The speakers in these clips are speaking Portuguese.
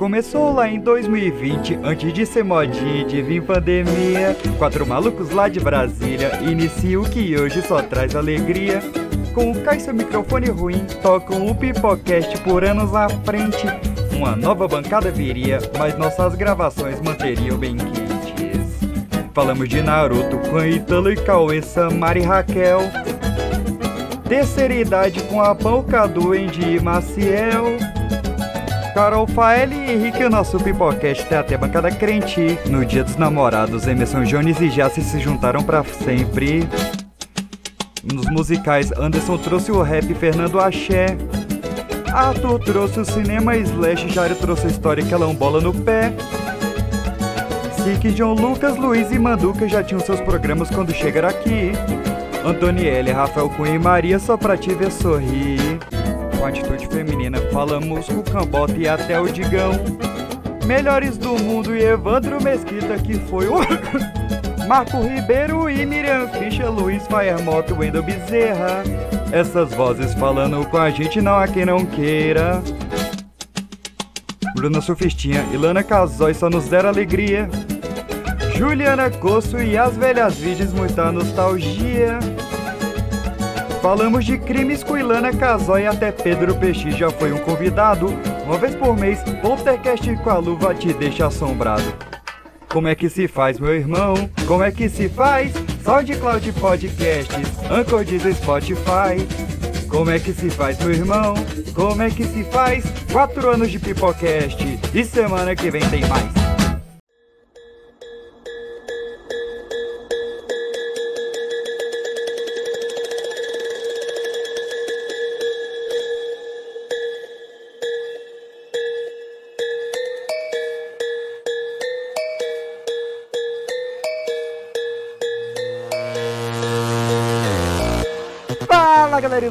Começou lá em 2020, antes de ser modinha e de vir pandemia. Quatro malucos lá de Brasília iniciam o que hoje só traz alegria. Com o cai microfone ruim, tocam o Pipocast por anos à frente. Uma nova bancada viria, mas nossas gravações manteriam bem quentes. Falamos de Naruto, Quan, Italo e Cauê, Samara e Raquel. Terceira idade com a Pão, Cadu, Andy e Maciel. Carol Fael e Henrique, o nosso pipocast tem até bancada crente. No dia dos namorados, Emerson Jones e Jace se juntaram para sempre. Nos musicais, Anderson trouxe o rap Fernando Axé. Arthur trouxe o cinema Slash, Jairo trouxe a história que ela um bola no pé. Sique, John Lucas, Luiz e Manduca já tinham seus programas quando chegaram aqui. Antonielle, Rafael Cunha e Maria só pra te ver sorrir com atitude feminina. Falamos com o Cambota e até o Digão. Melhores do mundo e Evandro Mesquita, que foi o. Marco Ribeiro e Miriam Fischer, Luiz Firemoto, Wendel Bezerra. Essas vozes falando com a gente, não há quem não queira. Bruna Sufistinha, Ilana Casói só nos deram alegria. Juliana Coço e as velhas virgens, muita nostalgia. Falamos de crimes com Ilana Casói e até Pedro Peixe já foi um convidado. Uma vez por mês, Poltercast com a luva te deixa assombrado. Como é que se faz, meu irmão? Como é que se faz? SoundCloud Podcasts, Anchor diz Spotify. Como é que se faz, meu irmão? Como é que se faz? Quatro anos de Pipocast e semana que vem tem mais.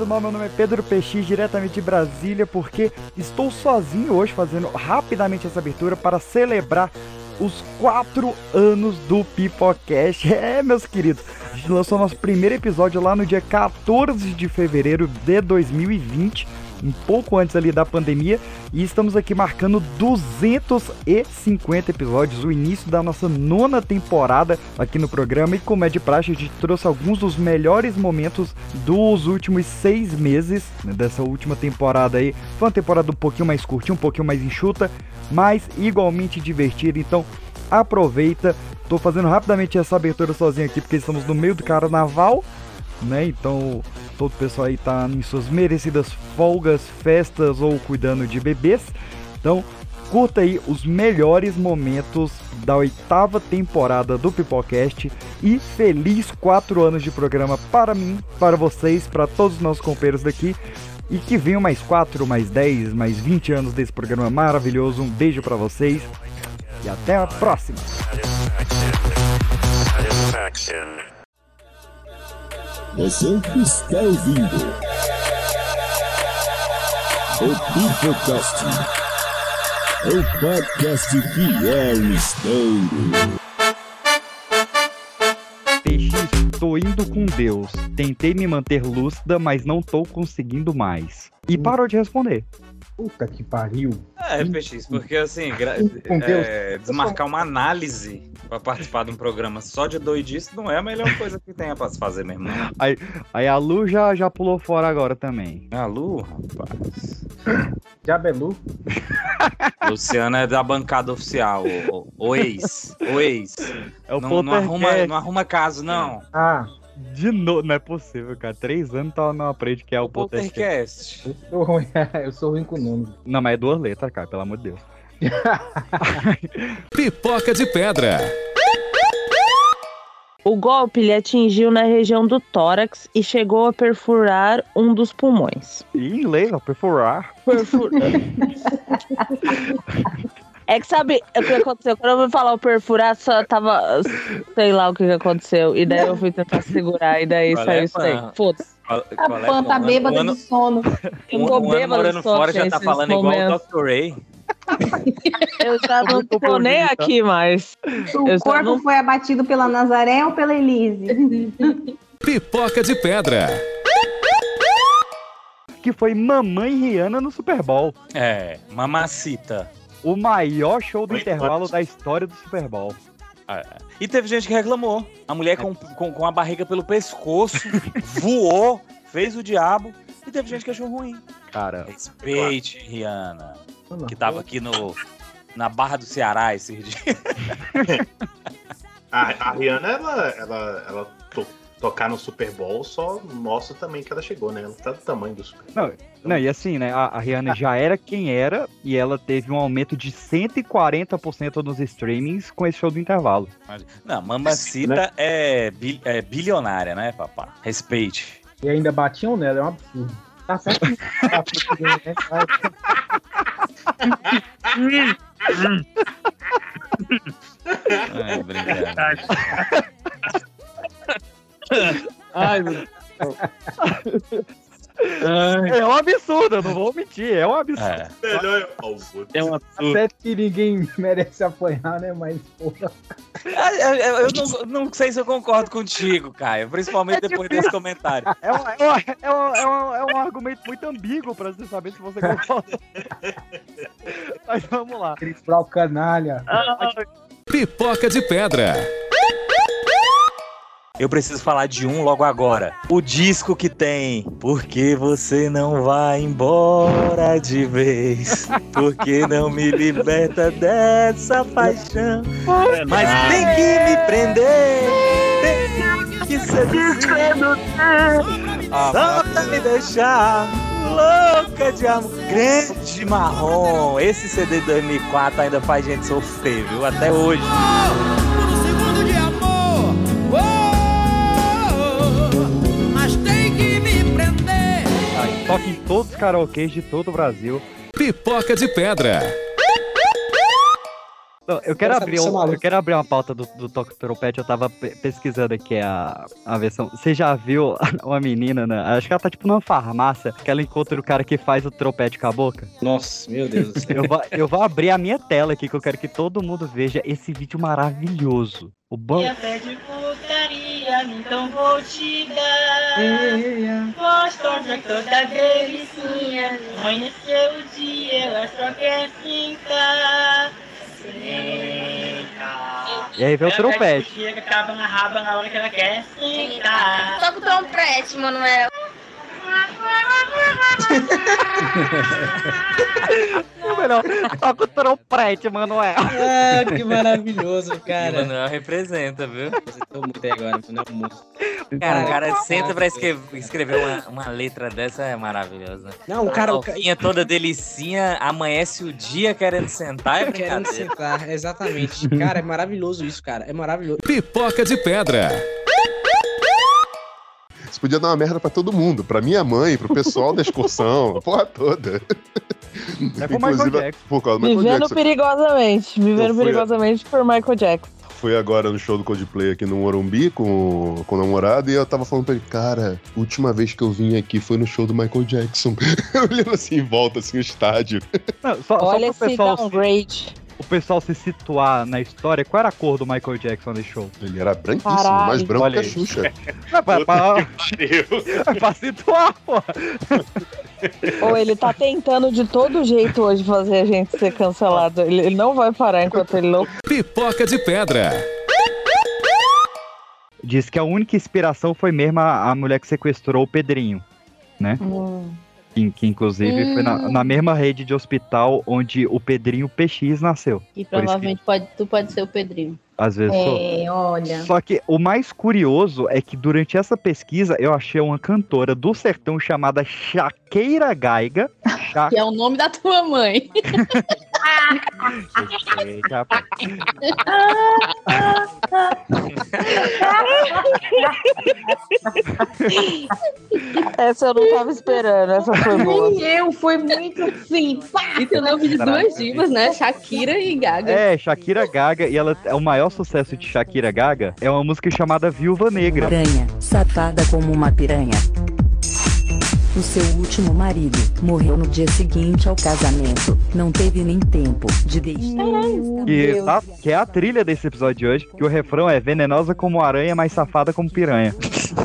Mal, meu nome é Pedro PX, diretamente de Brasília, porque estou sozinho hoje fazendo rapidamente essa abertura para celebrar os quatro anos do Pipocast. É, meus queridos, a gente lançou nosso primeiro episódio lá no dia 14 de fevereiro de 2020 um pouco antes ali da pandemia e estamos aqui marcando 250 episódios, o início da nossa nona temporada aqui no programa e como é de praxe a gente trouxe alguns dos melhores momentos dos últimos seis meses né, dessa última temporada aí. Foi uma temporada um pouquinho mais curtinha, um pouquinho mais enxuta, mas igualmente divertida, então aproveita. Tô fazendo rapidamente essa abertura sozinho aqui porque estamos no meio do carnaval, né? Então todo o pessoal aí tá em suas merecidas folgas, festas ou cuidando de bebês. Então, curta aí os melhores momentos da oitava temporada do Pipocast e feliz quatro anos de programa para mim, para vocês, para todos os nossos companheiros daqui. E que venham mais 4, mais 10, mais 20 anos desse programa maravilhoso. Um beijo para vocês e até a próxima. Você está ouvindo o Pipocast, o podcast que é o estouro. PX, tô indo com Deus. Tentei me manter lúcida, mas não tô conseguindo mais. E parou de responder. Puta que pariu. É, PX, porque assim, é, desmarcar uma análise pra participar de um programa só de doidice não é a melhor coisa que tenha pra se fazer mesmo. não. Aí a Lu já, já pulou fora agora também. A Lu, rapaz. Diabelu. Luciana é da bancada oficial, o, o, o ex. O ex. É o Não, não, arruma, não arruma caso, não. Ah, De novo, não é possível, cara. Três anos tá não aprende que é o, O Poltercast. Poltercast. eu sou ruim, eu sou ruim com nomes. Não, mas é duas letras, cara, pelo amor de Deus. Pipoca de pedra. O golpe lhe atingiu na região do tórax e chegou a perfurar um dos pulmões. E em inglês, ó, perfurar. Perfur... É que sabe o que aconteceu? Quando eu fui falar o perfurar, só tava. Sei lá o que que aconteceu. E daí eu fui tentar segurar, e daí Qual saiu é, isso aí. Foda-se. A é, Pan tá Pan? bêbada Um ano- de sono. Eu tô um ano bêbada morando só fora já tá falando igual o momentos. Dr. Ray. Eu já não tô nem aqui mais. O Eu corpo não- foi abatido pela Nazaré ou pela Elise? Pipoca de pedra. Que foi Mamãe Rihanna no Super Bowl. É, mamacita. O maior show do intervalo da história do Super Bowl. E teve gente que reclamou. A mulher com, com, com a barriga pelo pescoço voou, fez o diabo. E teve gente que achou ruim. Cara, Respeite, Rihanna. Que tava aqui no, na Barra do Ceará esse dia. A, a Rihanna, ela, ela, ela tocar no Super Bowl só mostra também que ela chegou, né? Ela tá do tamanho do Super Bowl. Não, e assim, né? A, a Rihanna já era quem era e ela teve um aumento de 140% nos streamings com esse show do intervalo. Não, Mamacita é, bi- é bilionária, né, papá? Respeite. E ainda batiam nela, é um absurdo. Tá certo. Tá certo, né? É, brincadeira. Ai, meu Deus. É um absurdo, eu não vou mentir, é um absurdo. É. Melhor. É um absurdo. Certo que ninguém merece apanhar, né? Mas, porra. Ah, Eu, eu- eu não, não sei se eu concordo contigo, Caio. Principalmente depois desse comentário. É um, é, um, é, um, é, um, é um argumento muito ambíguo pra você saber se você concorda. Mas vamos lá. Brown canalha. Pipoca de Pedra. Eu preciso falar de um logo agora. O disco que tem Por que você não vai embora de vez? Por que não me liberta dessa paixão? Mas tem que me prender. Tem que seduzir. Só pra me deixar louca de amor. Grande marrom. Esse CD de 2004 ainda faz gente sofrer, viu? Até hoje. Toca em todos os karaokês de todo o Brasil. Pipoca de Pedra. Não, eu quero abrir, um- eu quero abrir uma pauta do, do Toque Trompete. Eu tava pe- pesquisando aqui a, a versão. Você já viu uma menina, né? Acho que ela tá tipo numa farmácia, que ela encontra o cara que faz o trompete com a boca. Nossa, meu Deus do céu. Eu vou, eu vou abrir a minha tela aqui, que eu quero que todo mundo veja esse vídeo maravilhoso. O banco. até de putaria, então vou te dar. Gosto de toda delicinha, amanheceu o dia, ela só quer ficar. E aí vem o trompete. Chega, acaba na raba na hora que ela quer sentar. Toca o trompete, Manuel. O melhor, toca o trompete, Manuel. Ah, que maravilhoso, E cara. Manuel representa, viu? Você tô muito aí agora, Manuel Moço. Cara, o cara senta pra escrever, escrever uma, uma letra dessa é maravilhoso. né? Não, o cara, Calcinha toda delicinha, amanhece o dia querendo sentar é querendo sentar, exatamente. Cara, é maravilhoso isso, cara. É maravilhoso. Pipoca de Pedra. Isso podia dar uma merda pra todo mundo. Pra minha mãe, pro pessoal da excursão, a porra toda. É com o Michael Jackson. por causa do Michael Vivendo Jackson. perigosamente. Vivendo perigosamente por Michael Jackson. Fui agora no show do Coldplay aqui no Morumbi com, com o namorado e eu tava falando pra ele, cara, última vez que eu vim aqui foi no show do Michael Jackson. Olhando assim em volta, assim, o estádio. Não, só, só Olha pro esse pessoal, downgrade. O pessoal se situar na história, qual era a cor do Michael Jackson nesse show? Ele era branquíssimo, Caralho. mais branco Olha que a. Xuxa. Não, pra, pra, Pariu. pra situar, pô. Ou ele tá tentando de todo jeito hoje fazer a gente ser cancelado. Ele, ele não vai parar enquanto ele não. Pipoca de Pedra. Diz que a única inspiração foi mesmo a, a mulher que sequestrou o Pedrinho, né? Que, que inclusive foi na, na mesma rede de hospital onde o Pedrinho PX nasceu. E provavelmente pode, tu pode ser o Pedrinho. Às vezes sou. É, olha. Só que o mais curioso é que durante essa pesquisa eu achei uma cantora do sertão chamada Shaqueira Gaiga. Cha- Que é o nome da tua mãe. Gente, rapaz. Essa eu não tava esperando, essa foi boa. Nem eu, foi muito assim, pá! E teu nome de duas divas, né? Shakira e Gaga. É, Shakira Gaga, e ela é o maior sucesso de Shakira Gaga é uma música chamada Viúva Negra. Aranha, safada como uma piranha. O seu último marido morreu no dia seguinte ao casamento. Não teve nem tempo de deixar. Que, tá- que é a trilha desse episódio de hoje, que o refrão é venenosa como aranha, mas safada como piranha.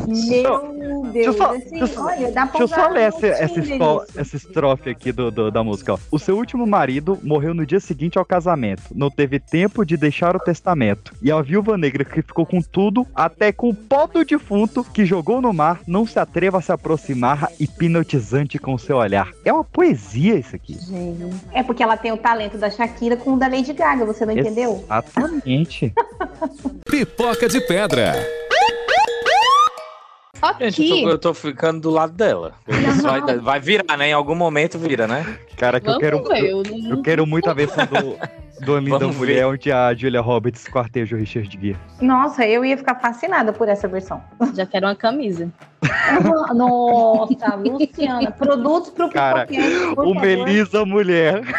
Meu Deus. Deixa eu só, assim, deixa eu só- olha, dá pra deixa eu só usar ler essa, essa, isso. essa estrofe aqui do, do- da música. Ó. O seu último marido morreu no dia seguinte ao casamento. Não teve tempo de deixar o testamento. E a viúva negra que ficou com tudo, até com o pó do defunto, que jogou no mar, não se atreva a se aproximar, hipnotizante com seu olhar. É uma poesia isso aqui. Gente, É porque ela tem o talento da Shakira com o da Lady Gaga, você não entendeu? Exatamente. Pipoca de pedra. Gente, eu tô, eu tô ficando do lado dela. Isso vai, vai virar, né? Em algum momento vira, né? Cara, que eu quero, eu, eu quero muito a versão do, do Linda Vamos Mulher, ver. onde a Julia Roberts quarteja o Richard Gere. Nossa, eu ia ficar fascinada por essa versão. Já quero uma camisa. Nossa, Luciana, produtos pro Cara, o. Melisa Mulher.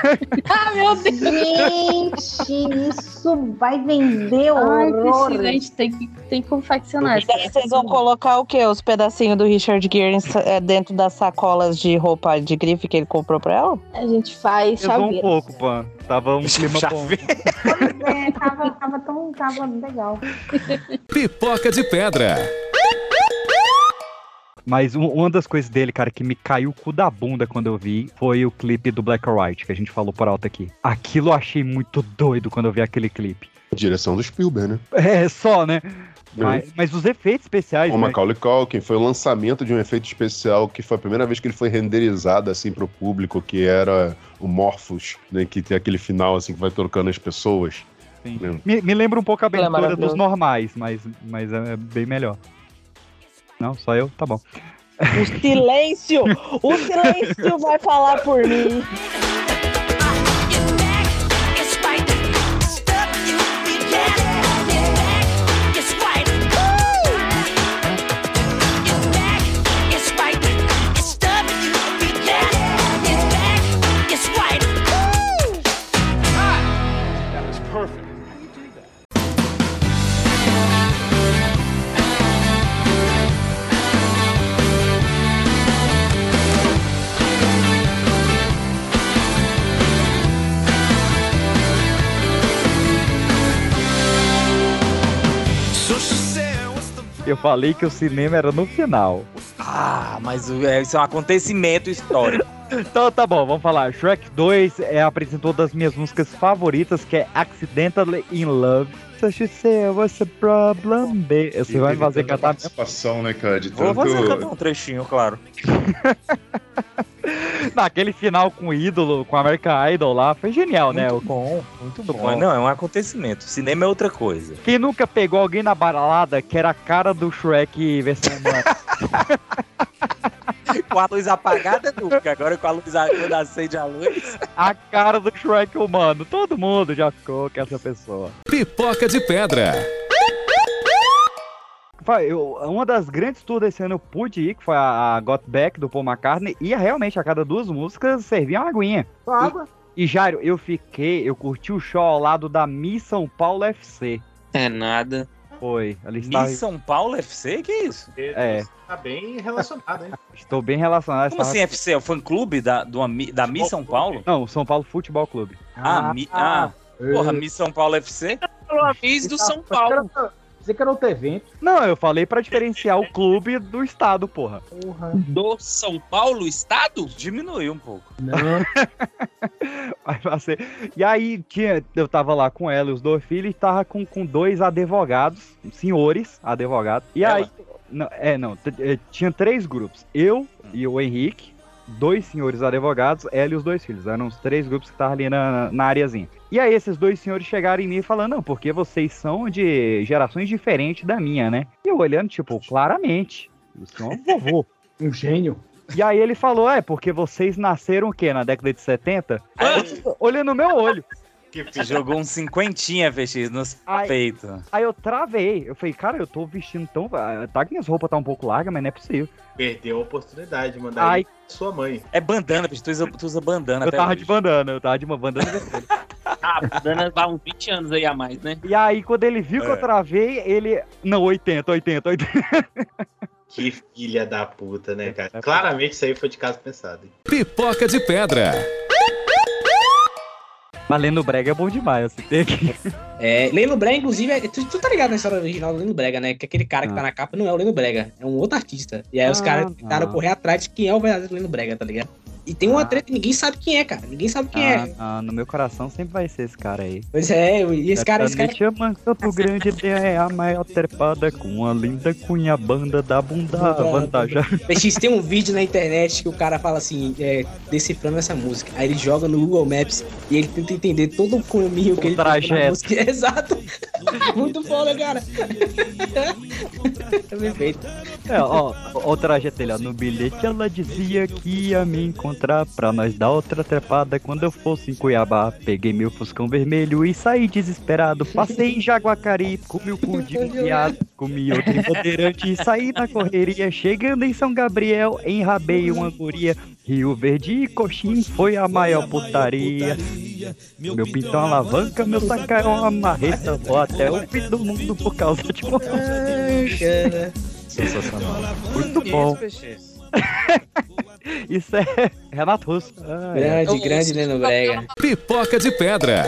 Ah, meu Deus! Gente, isso vai vender Ai, horrores. Priscila, a gente tem que, tem que confeccionar. E daí vocês vão colocar o quê? Os pedacinhos do Richard Gere é, dentro das sacolas de roupa de grife que ele comprou pra ela? A gente faz Pesou um pouco, Pan. Tava um clima bom. É, tava, tava tão tava legal. Pipoca de pedra. Mas um- uma das coisas dele, cara, que me caiu o cu da bunda quando eu vi foi o clipe do Black or White, que a gente falou por alto aqui. Aquilo eu achei muito doido quando eu vi aquele clipe. Direção do Spielberg, né? É, só, né? Mas, mas os efeitos especiais. O né? Macaulay Culkin foi o lançamento de um efeito especial que foi a primeira vez que ele foi renderizado assim pro público, que era o Morphos, né, que tem aquele final assim que vai trocando as pessoas. Sim. né? Me, me lembra um pouco a Aquilo é abertura dos normais, mas, mas é bem melhor. Não, só eu? Tá bom. O silêncio! O silêncio vai falar por mim. Eu falei que o cinema era no final. Ah, mas é, isso é um acontecimento histórico. Então tá bom, vamos falar. Shrek 2 é, apresentou das minhas músicas favoritas, que é Accidentally in Love. So she say what's the problem, baby? Você vai fazer cantar participação, né, cara? De Vou fazer cantar um trechinho, claro. Naquele final com o ídolo, com o American Idol lá, foi genial, né? Muito bom, muito bom. Não, é um acontecimento. Cinema é outra coisa. Quem nunca pegou alguém na balada que era a cara do Shrek versão humana? com a luz apagada, nunca. Agora com a luz a- quando acende a luz. a cara do Shrek humano. Todo mundo já ficou com essa pessoa. Pipoca de pedra. Eu- uma das grandes tours desse ano eu pude ir, que foi a, a Got Back do Paul McCartney, e realmente a cada duas músicas servia uma aguinha. Água. E, Jairo, eu fiquei, eu curti o show ao lado da Miss São Paulo FC. É nada. Foi, ali estava... Miss São Paulo FC? Que isso? É, Tá bem relacionado, hein? estou bem relacionado. Como estava- assim FC? É o fã clube da, do, da Miss São Paulo? Não, o São Paulo Futebol Clube. Ah, mi, ah porra, Miss São Paulo FC? Falou a Miss do São Paulo. Você que era outro evento. Não, eu falei pra diferenciar o clube do estado, porra. Porra. Do São Paulo, estado? Diminuiu um pouco. Não. E aí tinha, eu tava lá com ela e os dois filhos, e tava com, com dois advogados, senhores advogados. E Ela? aí. Não, é, não. eh, Tinha três grupos. Eu e o Henrique, dois senhores advogados, ela e os dois filhos. Eram os três grupos que estavam ali na, na areazinha. E aí esses dois senhores chegaram em mim e falando, não, porque vocês são de gerações diferentes da minha, né? E eu olhando, tipo, claramente. O senhor é um vovô. Um gênio. E aí ele falou, é, porque vocês nasceram o quê? Na década de 70? Olhando no meu olho. Você jogou um cinquentinha, VX, nos Ai. peitos. Aí eu travei. Eu falei, cara, eu tô vestindo tão. Tá que minhas roupas tá um pouco largas, mas não é possível. Perdeu a oportunidade de mandar pra sua mãe. É bandana, VX, tu usa, tu usa bandana Eu até tava hoje. de bandana, eu tava de uma bandana vermelha. Ah, Dana vai uns 20 anos aí a mais, né? E aí, quando ele viu que eu É. travei, ele. Não, 80, 80, 80. Que filha da puta, né, cara? Claramente isso aí foi de caso pensado. hein? Pipoca de pedra. Mas Leno Brega é bom demais, assim, tem que... É, Leno Brega, inclusive, é- tu, tu tá ligado na história original do Leno Brega, né? Que aquele cara que tá na capa não é o Leno Brega, é um outro artista. E aí os Ah, caras tentaram ah. correr atrás de quem é o verdadeiro Leno Brega, tá ligado? E tem uma treta que ninguém sabe quem é, cara. Ninguém sabe quem Ah, é. ah, no meu coração sempre vai ser esse cara aí. Pois é, e esse cara, esse cara. Chama Campo Grande, é a maior trepada com a linda cunha banda da bunda vantagem. PX tem um vídeo na internet que o cara fala assim, é, decifrando essa música. Aí ele joga no Google Maps e ele tenta entender todo o caminho que ele tem na trajeto. música. Exato. Muito foda, cara. é perfeito. É, ó, ó o trajeto dele, ó. No bilhete ela dizia que ia me encontrar pra nós dar outra trepada quando eu fosse em Cuiabá. Peguei meu fuscão vermelho e saí desesperado. Passei em Jaguacari, comi o cu de um viado, comi outro em Bandeirante e saí na correria. Chegando em São Gabriel, enrabei uma guria. Rio Verde e Coxim foi a maior putaria. Meu pintão alavanca, meu sacar é uma marreta. Vou até o fim do mundo por causa de uma Sensacional. Muito bom. Isso é Renato Russo. Ah, é. Grande, grande Leno Brega. Pipoca de pedra.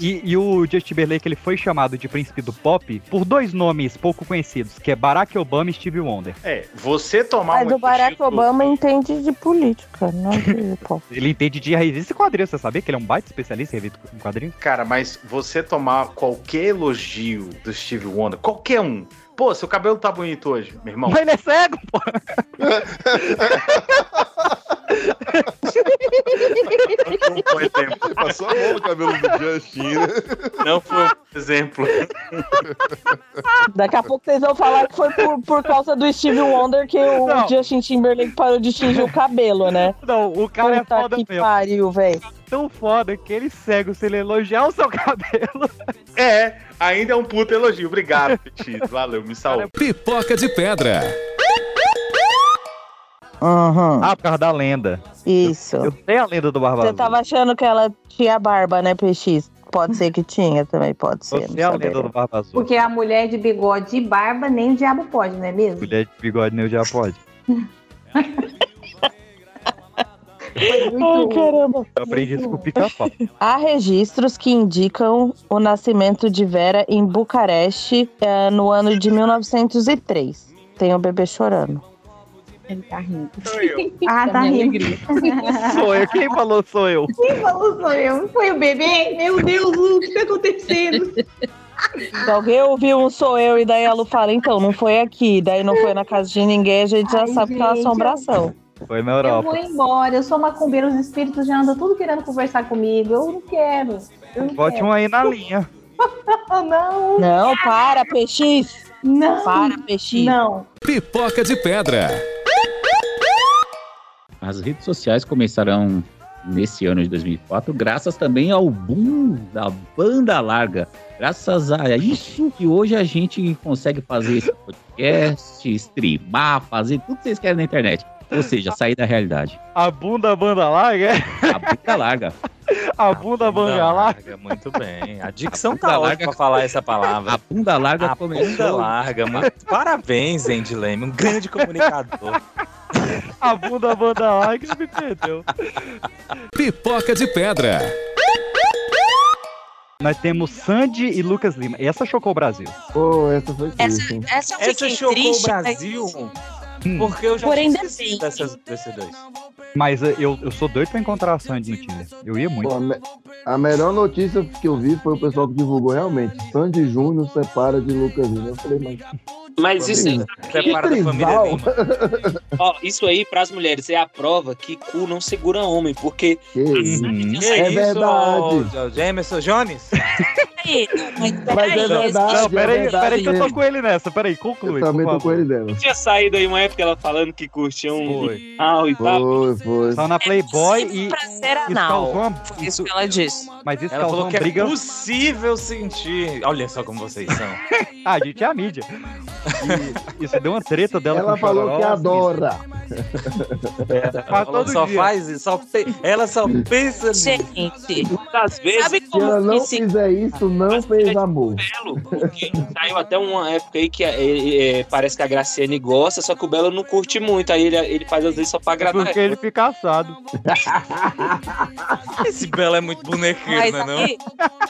E, e o Justin Timberlake ele foi chamado de príncipe do pop por dois nomes pouco conhecidos, que é Barack Obama e Stevie Wonder. É, você tomar Mas uma o Barack Obama entende de política, não de pop. Ele entende de revista e quadrinhos, você sabia que ele é um baita especialista em revista em quadrinhos? Cara, mas você tomar qualquer elogio do Steve Wonder, qualquer um. Pô, seu cabelo tá bonito hoje, meu irmão. Mas ele é cego, pô! Não foi exemplo. Ele passou a mão no cabelo do Justin, né? Não foi um exemplo. Daqui a pouco vocês vão falar que foi por, por causa do Steve Wonder que o Não. Justin Timberlake parou de tingir o cabelo, né? Não, o cara é Puta foda que mesmo. pariu, velho. Tão foda que ele cego se ele elogiar o seu cabelo. É, ainda é um puto elogio. Obrigado, Petit. Valeu, me salvou. Pipoca de pedra. Uhum. Ah, por causa da lenda. Isso. Eu sei a lenda do Barba Você Azul. tava achando que ela tinha barba, né, PX? Pode ser que tinha também, pode ser. Eu não sei a lenda do Barba Azul. Porque a mulher de bigode e barba nem o diabo pode, não é mesmo? Mulher de bigode nem já pode. Ai, caramba. Eu aprendi isso com o pica-pau. Há registros que indicam o nascimento de Vera em Bucareste eh, no ano de 1903. Tem o bebê chorando. Ele tá rindo. Ah, tá rindo. Sou eu, quem falou sou eu. Quem falou sou eu? Foi o bebê? Meu Deus, Lu, o que tá acontecendo? Se alguém ouviu um sou eu e daí a Lu fala, então, não foi aqui, daí não foi na casa de ninguém, a gente já Ai, sabe que é uma gente, assombração. Foi na Eu Europa. vou embora, eu sou macumbeira, os espíritos já andam tudo querendo conversar comigo. Eu não quero. Eu não Bote quero. um aí na linha. Não. Não, para, PX. Não. Para, PX. Não. Pipoca de pedra. As redes sociais começarão nesse ano de 2004, graças também ao boom da banda larga. Graças a isso que hoje a gente consegue fazer esse podcast, streamar, fazer tudo que vocês querem na internet. Ou seja, sair da realidade. A bunda banda larga? A bunda larga. A bunda banda larga? Muito bem. A dicção A tá bunda larga- pra falar essa palavra. A bunda larga A começou. bunda larga. Muito parabéns, Andy Leme. Um grande comunicador. A bunda banda larga me perdeu. Pipoca de pedra. Nós temos Sandy e Lucas Lima. Essa chocou o Brasil. Pô, essa foi Essa, triste. essa eu Essa fiquei chocou triste, o Brasil. Hum. Porque eu já Porém, tinha ainda esquecido bem. dessas, desses dois. Mas eh, eu, eu sou doido pra encontrar a Sandy no Tinder. Eu ia muito. Pô, a, me- a melhor notícia que eu vi foi o pessoal que divulgou realmente. Sandy Júnior separa de Lucas Lima. Eu falei, mas. Mas isso aí, Separa da família ó, isso aí pras mulheres é a prova que cu não segura homem, porque Que? Que É isso, verdade. Jameson Jones? Aí, mas Mas é peraí, verdade. Não, peraí, é verdade peraí que eu tô com ele nessa. Peraí, conclui. Eu também tô com ele dela. tinha saído aí uma época ela falando que curtia um Foi. anal e tal. Foi, foi. Só na Playboy e. pra ser Isso anal. causou uma, Foi isso que ela disse. mas isso Ela falou que briga. é possível sentir. Olha só como vocês são. Ah, a gente é a mídia. E isso deu uma treta dela Ela com falou Chororó, que adora. Faz Ela todo só dia. faz isso, só pe- ela só pensa nisso. Gente, Às vezes, sabe Se como ela não se fizer isso, não fez amor. Belo, porque saiu até uma época aí que é, é, parece que a Graciane gosta, só que o Belo não curte muito. Aí ele, ele faz às vezes só pra agradar. Porque ele fica assado. esse Belo é muito bonequeiro, Mas né? Não? aí,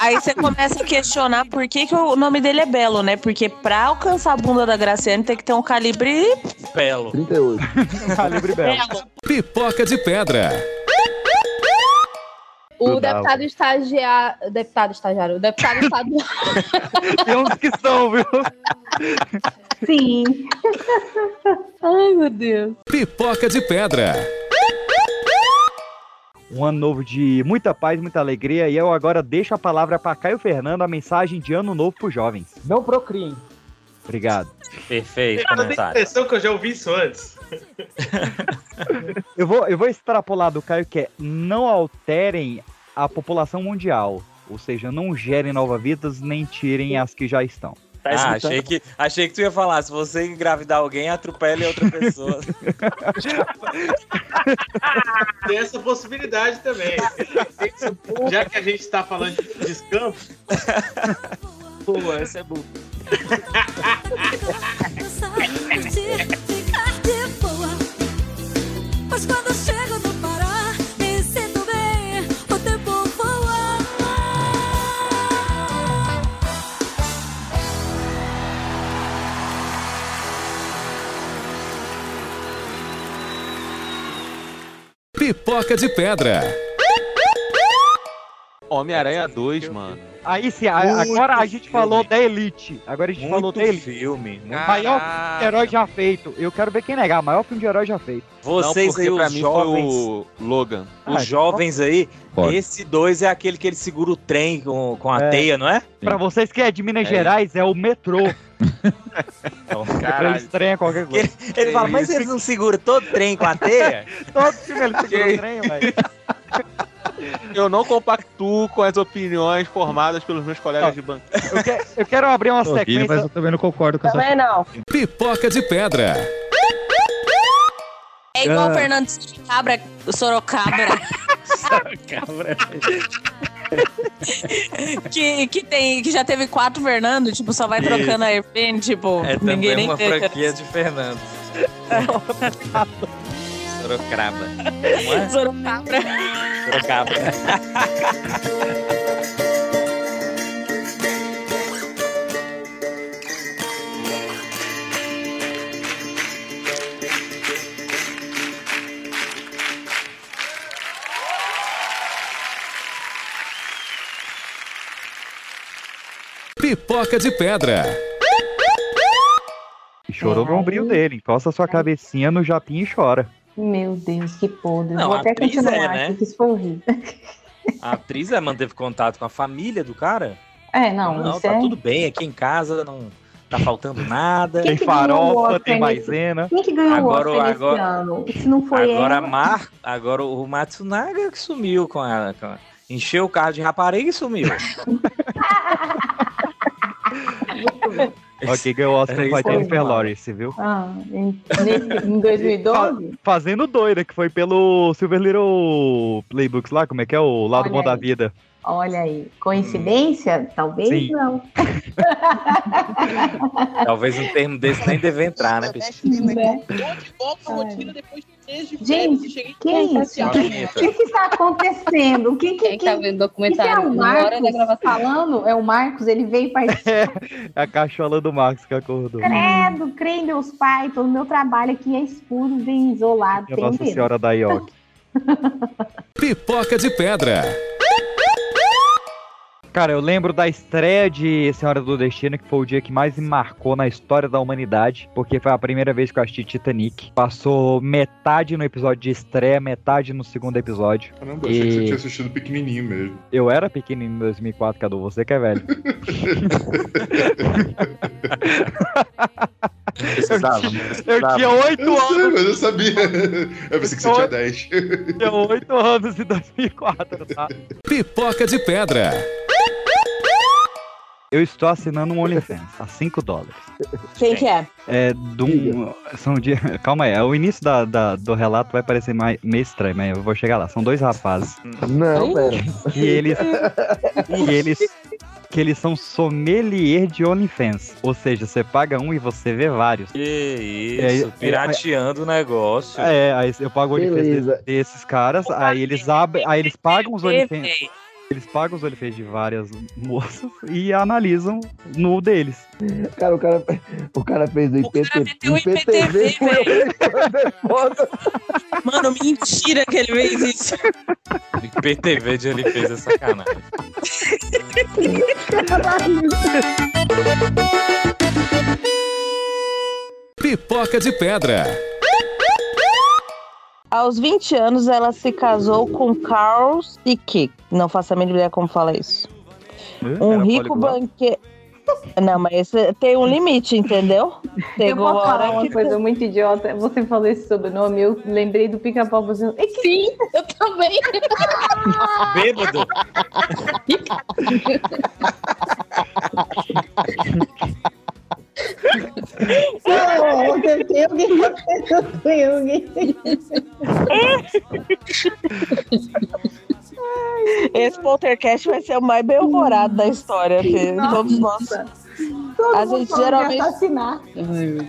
aí você começa a questionar por que, que o nome dele é Belo, né? Porque pra alcançar a bunda da Graciane tem que ter um calibre Belo. 38. Calibre Belo. Pipoca de pedra. O deputado estagiário. Deputado estagiário. O deputado estadual. Tem uns que são, viu? Sim. Ai, meu Deus. Pipoca de pedra. Um ano novo de muita paz, muita alegria. E eu agora deixo a palavra para Caio Fernando, a mensagem de ano novo pros jovens. Não procriem. Obrigado. Perfeito Cara, eu tenho a impressão que eu já ouvi isso antes. Eu vou, eu vou extrapolar do Caio que é não alterem a população mundial. Ou seja, não gerem novas vidas, nem tirem as que já estão. Tá Ah, achei que, achei que tu ia falar, se você engravidar alguém, atropele outra pessoa. Tem essa possibilidade também. Já que a gente tá falando de descampo, Pô, essa é boa. Mas quando chego no Pará, me sinto bem. O tempo voa. Pipoca de pedra. Homem-Aranha 2, mano. Aí sim, a- agora a gente filme. falou da Elite. Agora a gente falou Muito da Elite. filme. muito- Maior filme de herói já feito. Eu quero ver quem negar. Maior filme de herói já feito. Vocês Não, aí, pra os mim jovens, foi o Logan. os Ah, jovens aí, Pode. esse dois é aquele que ele segura o trem com, com a É. teia, não é? Pra vocês que é de Minas É Gerais, é o metrô. Ele Caralho. estranha qualquer coisa. Ele fala, mas eles não seguram todo o trem com a teia? Todo filme ele segura o trem, velho. Eu não compactuo com as opiniões formadas pelos meus colegas de banco. Eu, que- eu quero abrir uma rindo, mas sequência. eu também não concordo com essa. Também não. Pipoca de pedra. É igual Ah. o Fernando Cabra, o Sorocabra. que, que, tem, que já teve quatro Fernando, tipo, só vai trocando a airplane, tipo, É ninguém também nem uma vê, cara. franquia de Fernando. Sorocraba. Não é? Sorocabra. Sorocabra. Pipoca de pedra. Chorou no ombrinho dele. Encosta sua cabecinha no japinha e chora. Meu Deus, que podre. Não, Vou a até atriz continuar é, né? aqui, que isso foi horrível. A atriz é, manteve contato com a família do cara? É, não, Não, isso tá é... tudo bem, aqui em casa não tá faltando nada. Tem que ganhou o farofa, tem nesse- maisena. Quem que ganhou Agora- o Oscar agora- ano? Se não foi Agora, ela... Mar, agora o Matsunaga que sumiu com ela. com ela. Encheu o carro de rapariga e sumiu. Ok, ganhou o Oscar Era foi isso Jennifer mesmo. Lawrence, viu? Ah, em, em 2012? Fazendo doida, que foi pelo Silver Little Playbooks lá, como é que é? O Lado Olha Bom da aí. Vida. Olha aí. Coincidência? Talvez Sim. não. Talvez um termo desse nem deve entrar, né, pessoal? Né? de volta à rotina depois de Gente, cheguei que é isso? O que, está acontecendo? O que que, Quem tá vendo o que, que é documentário o na hora da Marcos gravação? falando? É o Marcos, ele veio participar. É a cachola do Marcos que acordou. Credo, creio em Deus Pai, todo meu trabalho aqui é escuro, bem isolado, a Nossa medo. Senhora da Ioki. Pipoca de pedra. Cara, eu lembro da estreia de Senhora do Destino, que foi o dia que mais me marcou na história da humanidade, porque foi a primeira vez que eu assisti Titanic. Passou metade no episódio de estreia, metade no segundo episódio. Caramba, eu achei que você E tinha assistido pequenininho mesmo. Eu era pequenininho em 2004, Cadu, você que é velho. Precisava, Eu tinha oito Eu sei, anos. mas eu sabia. Eu pensei que você tinha 10. Eu tinha oito anos em 2004, tá? Pipoca de pedra. Eu estou assinando um OnlyFans a 5 dólares. Quem que é? É, um, são de, calma aí, é, o início da, da- do relato vai parecer mais, meio estranho, mas eu vou chegar lá. São dois rapazes Não, pera. que eles, que eles, que eles são sommelier de OnlyFans. Ou seja, você paga um e você vê vários. Que É, isso, é, pirateando o negócio. É, aí eu pago o OnlyFans desses, desses caras, aí eles abrem, aí eles pagam os OnlyFans. Eles pagam os OnlyFans de várias moças e analisam no deles. Cara, o cara, o cara fez o IPT, IPTV. Mano, mentira que ele fez isso. PTV de ele fez essa sacanagem. Pipoca de pedra. Aos 20 anos, ela se casou com Carl Stick. Não faço a mínima ideia como fala isso. Um Era rico banqueiro. Não, mas tem um limite, entendeu? Eu Chegou posso a falar hora uma que coisa muito idiota? Você falou esse sobrenome, eu lembrei do pica-pau. É que... Sim, eu também. Bêbado. Tem alguém tem alguém. Esse poltercast vai ser o mais bem humorado da história, que todos nós. A gente geralmente. assassinar.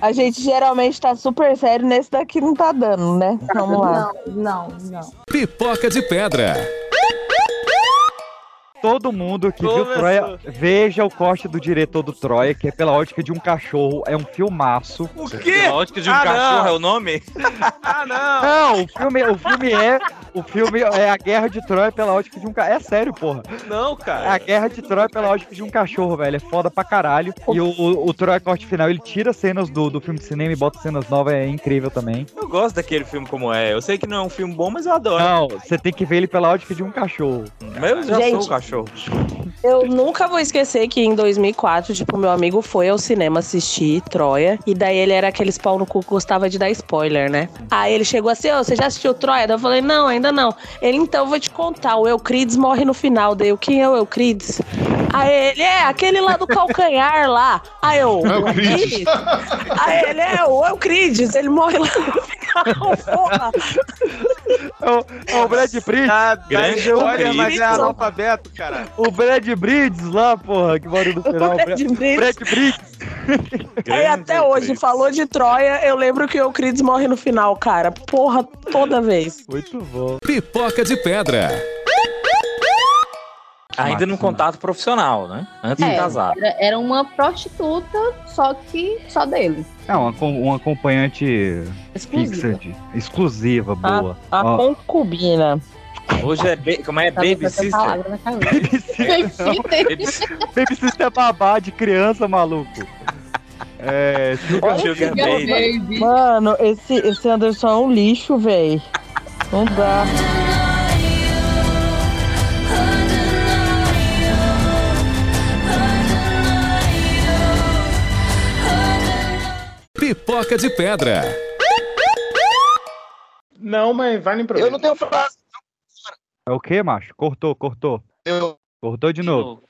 A gente geralmente tá super sério, nesse daqui não tá dando, né? Vamos lá. Não, não, não. Pipoca de pedra. Todo mundo que viu Começou. Troia, veja o corte do diretor do Troia, que é pela ótica de um cachorro. É um filmaço. O quê? A ótica de um cachorro é o nome? Ah, não! Não, o filme, o filme é. O filme é a guerra de Troia pela ótica de um cachorro. É sério, porra. Não, É cara. a guerra de Troia pela ótica de um cachorro, velho. É foda pra caralho. E o, o, o Troia corte final, ele tira cenas do, do filme de cinema e bota cenas novas, é incrível também. Eu gosto daquele filme como é. Eu sei que não é um filme bom, mas eu adoro. Não, você tem que ver ele pela ótica de um cachorro. Mas eu já sou Gente. o cachorro cachorros. Eu nunca vou esquecer que em 2004, tipo, meu amigo foi ao cinema assistir Troia. E daí ele era aqueles pau no cu que gostava de dar spoiler, né? Aí ele chegou assim: Ô, você já assistiu Troia? Daí Eu falei: Não, ainda não. Ele, então, eu vou te contar. O Euclides morre no final. Daí eu: Quem é o Euclides? Aí ele: É, aquele lá do calcanhar lá. Aí eu: Euclides? Aí ele: É, o Euclides. Ele morre lá no final, porra. É o, é o Brad Pitt. Ah, Grande história, mas é analfabeto, cara. O Brad Bridges lá, porra, que mora no final. Brad Pitt. Brad Pitt. Aí até hoje, falou de Troia, eu lembro que o Euclides morre no final, cara. Porra, toda vez. Muito bom. Pipoca de pedra. Ainda num contato profissional, né? Antes de É, casar. era, era uma prostituta, só que só dele. É uma, uma acompanhante Exclusiva. fixa, de, exclusiva, boa. A, a concubina. Hoje é, ba- como é Tá Baby Sister? na cabeça. Baby Baby Sister é babá de criança, maluco. É, Sugar- Sugar Baby. Mano, esse, esse Anderson é um lixo, véi. Não dá. Pipoca de pedra. Não, mas vai no improviso. Eu não tenho frase. É o que, macho? Cortou, cortou. Eu... Cortou de novo.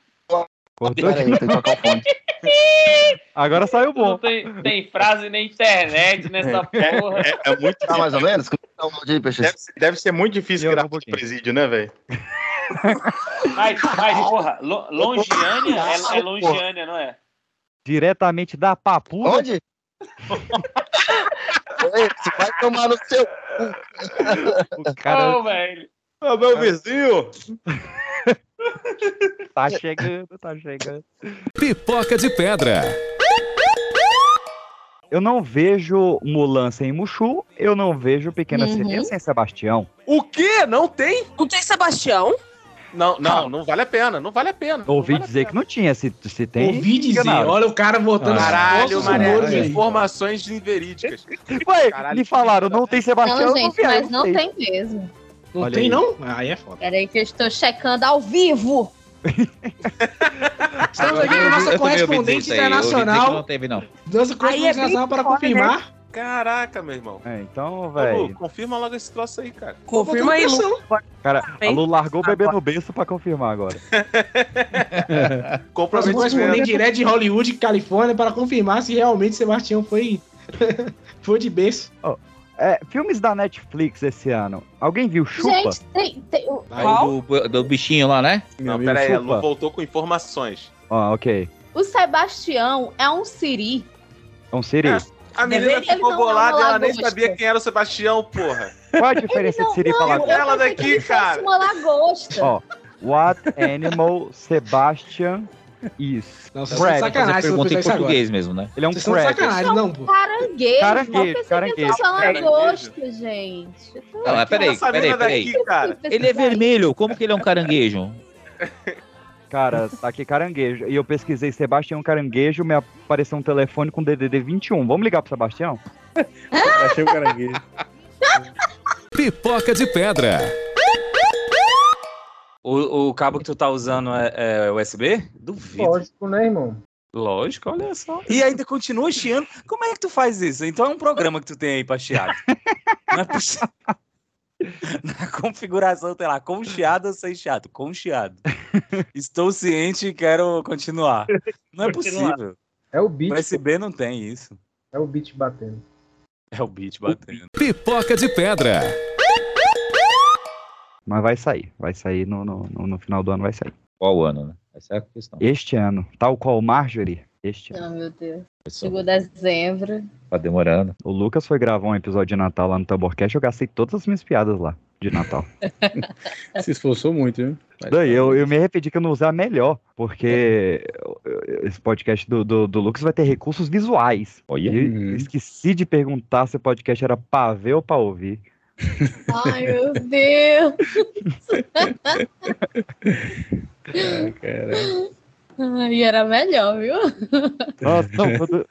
Cortou de novo. Agora saiu Não bom. tem, tem frase na internet nessa porra. É, é muito Tá mais ou menos? Um peixe. Deve, ser- deve ser muito difícil gravar de presídio, né, velho? Mas, mas porra, Lo- Longiânia é, é Longiânia, não é? Diretamente da papuda. Onde? Ei, Você vai tomar no seu cu. O cara Ô, velho. Ô, meu vizinho! tá chegando, tá chegando. Pipoca de pedra. Eu não vejo Mulan sem Mushu, eu não vejo Pequena Uhum. Sereia sem Sebastião. O quê? Não tem? Não tem Sebastião? Não, não, não vale a pena, não vale a pena. Ouvi dizer que não tinha, se, se tem. Ouvi dizer, enganado. olha o cara botando Ah. Caralho, aí. informações inverídicas. Ué, Caralho, me falaram, não tem Sebastião, Não, gente, aí, mas não tem mesmo. Não Olha tem, aí. não? Aí é foda. Peraí que eu estou checando ao vivo. Estamos aqui com a nossa correspondente Não internacional. teve, não. Nossa é correspondente internacional para foda, confirmar. Caraca, meu irmão. É, então, velho. confirma logo esse troço aí, cara. Confirma aí, Lu. Cara, a Lu largou o bebê no berço pra confirmar agora. Correspondente direto de Hollywood, Califórnia, para confirmar se realmente Sebastião foi, foi de berço. É, filmes da Netflix esse ano. Alguém viu Chupa? Gente, tem. tem o- Aí do, do bichinho lá, né? Não, amigo pera aí, a Chupa. Lu voltou com informações. Ó, ok. o Sebastião é um Siri. Então, Siri, A menina Deveria ficou não é bolada e ela nem lagosta. sabia quem era o Sebastião, porra. qual a diferença de Siri Não, falar? eu Ela daqui, cara. uma lagosta. Ó, what animal Sebastian is? Nossa, tá sacanagem Pergunta em isso agora. português mesmo, né? Ele é um Vocês sacanagem, não. Caranguejo. Caranguejo, caranguejo. Caranguejo. lagosta, gente. Não, mas peraí, peraí, peraí. daqui. Ele é vermelho, como que ele é um caranguejo? Cara, tá aqui caranguejo. E eu pesquisei Sebastião Caranguejo, me apareceu um telefone com DDD 21. Vamos ligar pro Sebastião? Achei o caranguejo. Pipoca de pedra. O, o cabo que tu tá usando é, é USB? Duvido. Lógico, né, irmão? Lógico, olha só. E ainda continua chiando. Como é que tu faz isso? Então é um programa que tu tem aí pra chiado. Não é possível. Na configuração, tem lá, com chiado ou sem chiado? Com chiado. Estou ciente e quero continuar. Não é Continuar. possível. É o beat. O USB não tem isso. É o beat batendo. É o beat batendo. Pipoca de pedra. Mas vai sair. Vai sair no, no, no- final do ano, vai sair. Qual ano, né? Essa é a questão. Este ano. Tal qual Marjorie. Este ano. Ah, meu Deus. Pessoal, Chegou dezembro. Tá demorando. O Lucas foi gravar um episódio de Natal lá no Tamborcast. Eu gastei todas as minhas piadas lá de Natal. Se esforçou muito, viu? Daí eu, eu me arrependi que eu não usei a melhor, porque esse podcast do, do, do Lucas vai ter recursos visuais. Olha. E Uhum. esqueci de perguntar se o podcast era pra ver ou pra ouvir. Ai, meu Deus. Ah, cara. Ai, era melhor, viu? Nossa, não, quando,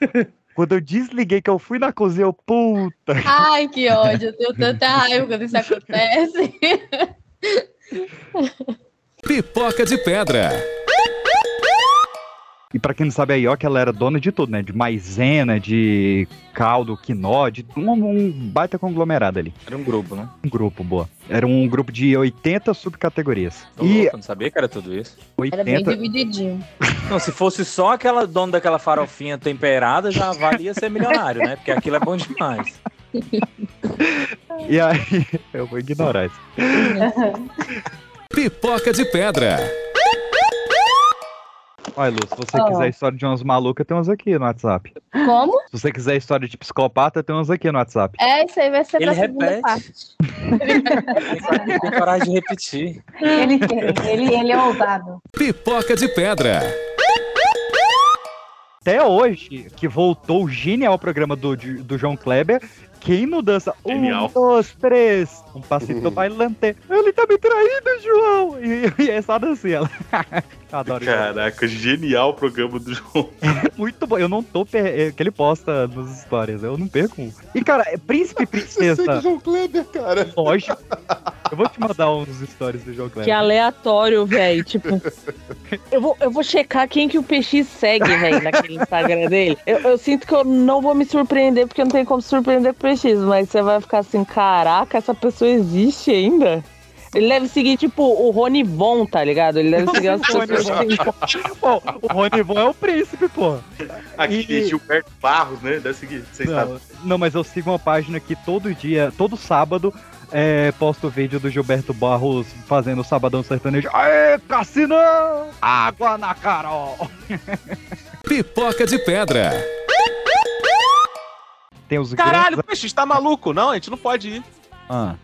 quando eu desliguei que eu fui na cozinha, eu, puta. Ai, que ódio. Eu tenho tanta raiva quando isso acontece. Pipoca de pedra. E pra quem não sabe, a Ioki, ela era dona de tudo, né? De maisena, de caldo, quinó, de um, um baita conglomerado ali. Era um grupo, né? Um grupo, boa. Era um grupo de 80 subcategorias. Tô E louco, eu não sabia que era tudo isso. Era bem 80... divididinho. Não, se fosse só aquela dona daquela farofinha temperada, já valia ser milionário, né? Porque aquilo é bom demais. E aí, eu vou ignorar isso. Pipoca de pedra. Olha, Lu, se você Ó. quiser a história de umas malucas, tem umas aqui no WhatsApp. Como? Se você quiser a história de psicopata, tem umas aqui no WhatsApp. É, isso aí vai ser Ele pra segunda repete. parte. Não tem coragem de repetir. Ele, ele, ele é ousado. Pipoca de pedra. Até hoje, que voltou o genial programa do, do João Kleber, quem não dança Genial. um, dois, três, um passito bailante. Ele tá me traindo, João! E, e é só dancinha. Adoro isso. Caraca, genial o programa do João. Muito bom. Eu não tô per... é, que ele posta nos stories, eu não perco um. E, cara, é príncipe e princesa. João Kleber, cara. Lógico. Eu vou te mandar uns stories do João Que Kleber. aleatório, velho. Tipo, eu vou, eu vou checar quem que o PX segue, velho, naquele Instagram dele. Eu, eu sinto que eu não vou me surpreender, porque não tem como surpreender com o PX, mas você vai ficar assim, caraca, essa pessoa existe ainda? Ele deve seguir, tipo, o Rony Von, tá ligado? Ele deve seguir as pessoas assim. Pô, o Rony Von é o príncipe, pô. Aqui, E- Gilberto Barros, né? Deve seguir. Vocês sabem. Não, não, mas eu sigo uma página que todo dia, todo sábado, é, posto vídeo do Gilberto Barros fazendo o Sabadão Sertanejo. Aê, Cassino! Água na Carol! Pipoca de pedra. Tem os Caralho, grandes... peixe, tá maluco? Não, a gente não pode ir. Ah,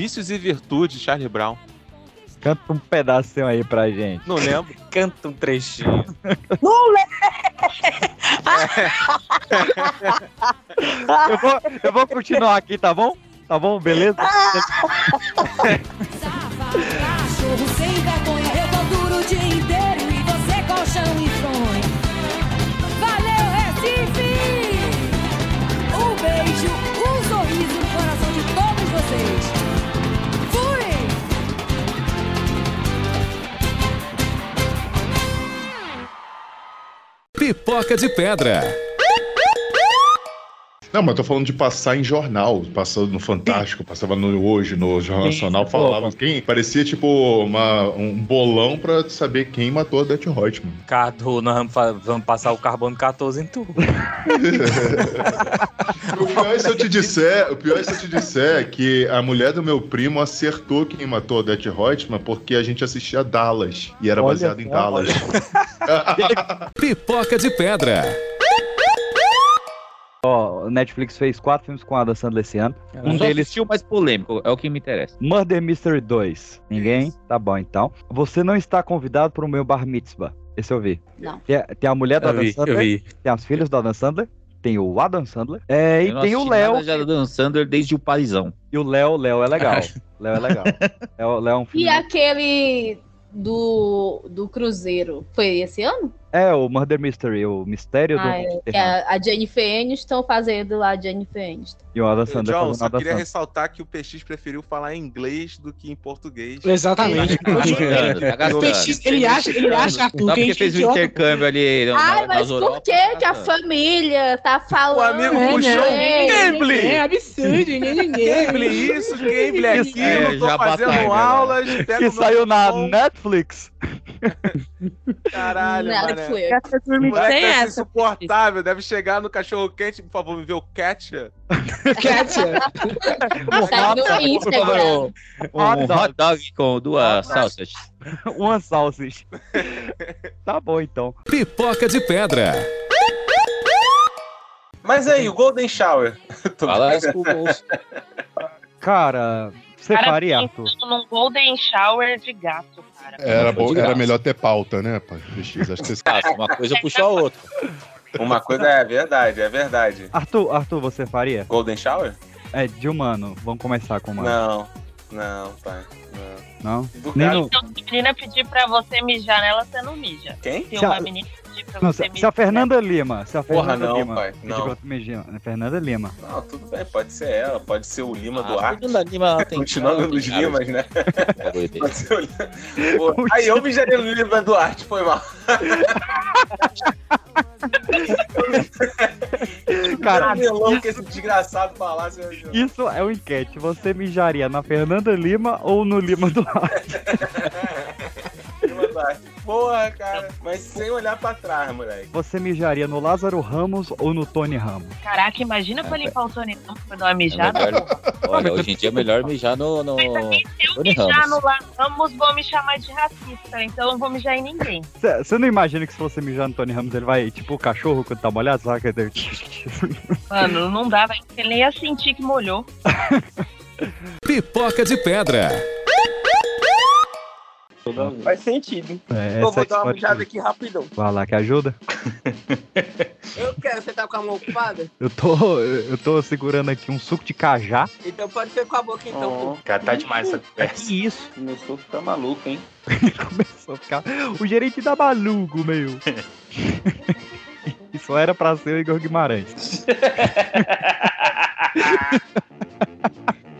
Vícios e Virtudes, Charlie Brown. canta um pedacinho aí pra gente. Não lembro. Canta um trechinho. Não Eu vou, eu vou continuar aqui, tá bom? Tá bom, beleza? Cachorro sem vergonha, eu tô duro o dia inteiro e você colchão e fronha. Valeu, Recife! Um beijo, Pipoca de pedra. Não, mas tô falando de passar em jornal, passando no Fantástico, passava no Hoje, no Jornal Nacional, falava quem. Parecia tipo uma, um bolão pra saber quem matou a Death Reutemann. Cadu, nós vamos, vamos passar o carbono 14 em tudo. O pior é se eu te disser, o pior é se eu te disser que a mulher do meu primo acertou quem matou a Death Reutemann porque a gente assistia Dallas e era Olha baseado em só, Dallas. Pipoca de pedra. Ó, o Netflix fez quatro filmes com a Adam Sandler esse ano. Um Um só deles, assistiu o mais polêmico, é o que me interessa. Murder Mystery 2. Ninguém? Tá bom, então. Você não está convidado para o meu bar mitzvah. Esse eu vi. Não. Tem, a- tem a mulher do Eu Adam vi, eu Sandler. vi. Tem as filhas do Adam Sandler. Tem o Adam Sandler. É, e Eu tem o Léo. Já Dan Sandler desde o Parizão. E o Léo, Léo é legal. Léo é legal. Léo, Léo é um filme. E aquele do, do Cruzeiro, foi esse ano? É, o Murder Mystery, o mistério do. Ah, é, que a, a Jennifer Aniston fazendo lá a Jennifer Aniston. E o Adam Sandler John, só queria ressaltar que o PX preferiu falar em inglês do que em português. Exatamente. Tá gastando, tá gastando. Ele acha, ele acha, Arthur, Só porque fez o é intercâmbio ali na, Ai, na, mas por que que a família tá falando? O amigo É, puxou um né? Gable! É absurdo, ninguém. Gable isso, Gable aquilo, É, tô já fazendo batalha, né? aulas, Que o saiu na Netflix. Caralho, mano. Netflix. O moleque sem deve essa. insuportável, deve chegar no cachorro quente, por favor, me vê o Catcher. Kátia. Tá um Hot dog. com duas salsas. Uma salsicha. tá bom, então. Pipoca de pedra. Mas aí, o Golden Shower. Tô Fala isso pro bolso. Cara, você Cara, faria, Arthur? num Golden Shower de gato, cara. Era, bom, era melhor ter pauta, né, pai? Acho que vocês... Ah, uma coisa puxou a outra. Uma coisa é verdade, é verdade. Arthur, Arthur, você faria? Golden Shower? É, de humano. Vamos começar com humano. Não, não, pai. Não. Não? Nem no... Então, se a menina pedir pra você mijar nela, você não mija. Quem? Se uma menina pedir pra Não, você se, se mijar. a Fernanda Lima. Se a Porra, Fernanda não, Lima. pai, não. pra medir- Fernanda Lima. Não, tudo bem, pode ser ela, pode ser o Lima Ah, Duarte. Fernanda Lima, ela tem- Continuando nos. Limas, né? Dele. Pode ser o Lima. Pô, Aí eu mijaria no Lima Duarte, foi mal. Cara, melão que esse desgraçado falasse. Isso é uma enquete. Você mijaria na Fernanda Lima ou no Lima do Lima Duarte. Porra, cara. Mas sem olhar pra trás, moleque. Você mijaria no Lázaro Ramos ou no Tony Ramos? Caraca, imagina pra limpar o Tony Ramos pra dar uma É mijada. melhor- olha, hoje em dia é melhor mijar no, no Se eu Tony mijar Ramos. no Lá Ramos, vão me chamar de racista. Então eu não vou mijar em ninguém. Você não imagina que se você mijar no Tony Ramos, ele vai, tipo o cachorro quando tá molhado, sabe? Que ele- Mano, não dá, velho. Ele nem ia sentir que molhou. Pipoca de pedra. Faz sentido. É, eu vou dar uma mijada aqui rapidão. Vai lá que ajuda. Eu quero, você tá com a mão ocupada? Eu tô, eu tô segurando aqui um suco de cajá. Então pode ser com a boca então. Cara, tá demais essa conversa. Que isso? Começou a ficar maluco, hein? Começou a ficar. O gerente tá maluco, meu. Isso era pra ser o Igor Guimarães.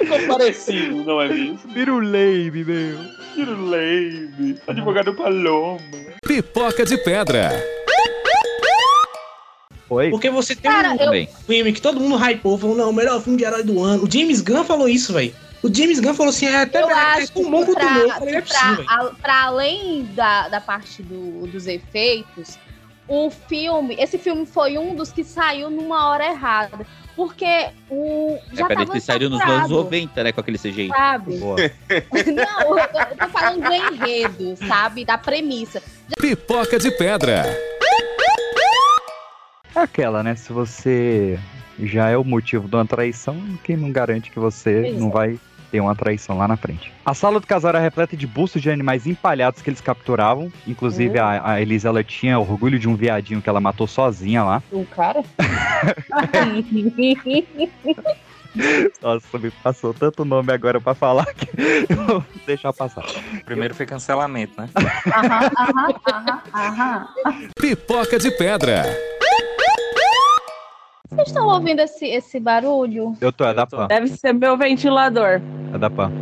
Ficou parecido, não é mesmo? Piruleibe, meu. Tiruleibe. Advogado Paloma. Pipoca de pedra. Oi? Porque você tem Cara, um eu- filme que todo mundo hypou, falou, não, o melhor filme de herói do ano. O James Gunn falou isso, velho. O James Gunn falou assim, é até Eu verdade, acho é tão bom que quanto pra, o meu. É pra- possível. a- pra além da, da parte do- dos efeitos, o filme, esse filme foi um dos que saiu numa hora errada. Porque o. É, Já peraí, tava ele saiu nos anos 90, né? Com aquele CGI. Sabe? Boa. Não, eu tô, eu tô falando do enredo, sabe? Da premissa. Pipoca de pedra. É aquela, né? Se você já é o motivo de uma traição, quem não garante que você Pois não é. vai ter uma traição lá na frente. A sala do casal era repleta de bustos de animais empalhados que eles capturavam. Inclusive, Hum. a, a Elisa ela tinha orgulho de um viadinho que ela matou sozinha lá. O cara? Nossa, me passou tanto nome agora pra falar que eu vou deixar passar. Primeiro foi cancelamento, né? Aham, aham, aham, aham. Pipoca de pedra. Vocês estão ouvindo esse, esse barulho? Eu tô, é da PAN. Deve ser meu ventilador. É da PAN.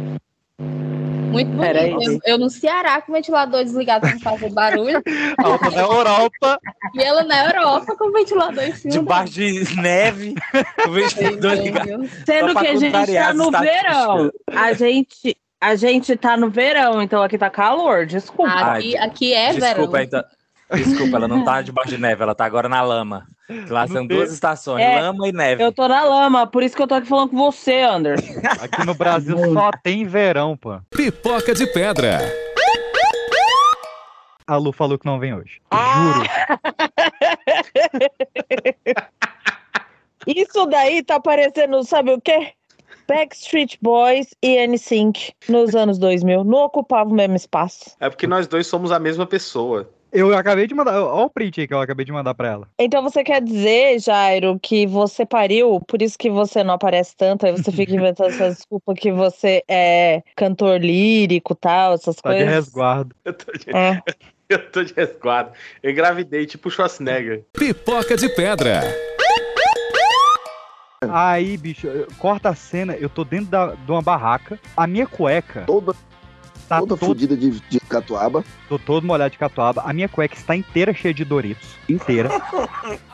Muito bonito. Peraí. Eu, eu no Ceará com o ventilador desligado pra não fazer barulho. Na Europa, e ela na Europa com o ventilador em cima. debaixo de neve, o ventilador ligado. Sendo que a gente tá as no verão. A gente, a gente tá no verão, então aqui tá calor. Desculpa. Aqui, aqui é verão. Desculpa, então. Desculpa, ela não tá debaixo de neve, ela tá agora na lama. Lá são duas estações, É, lama e neve. Eu tô na lama, por isso que eu tô aqui falando com você, Anderson. Aqui no Brasil só tem verão, pô. Pipoca de pedra. A Lu falou que não vem hoje. Juro. Isso daí tá parecendo, sabe o quê? Backstreet Boys e NSYNC nos anos 2000. Não ocupava o mesmo espaço. É porque nós dois somos a mesma pessoa. Eu acabei de mandar. Olha o print aí que eu acabei de mandar pra ela. Então você quer dizer, Jairo, que você pariu, por isso que você não aparece tanto, aí você fica inventando essas desculpas que você é cantor lírico tal, essas Tá de coisas. resguardo. Eu tô de, É. eu tô de resguardo. Eu engravidei, tipo Schwarzenegger. Pipoca de pedra. Aí, bicho, corta a cena, eu tô dentro da, de uma barraca, a minha cueca. Toda, tá toda fodida de, de catuaba. Tô todo molhado de catuaba, a minha cueca está inteira cheia de Doritos. Inteira.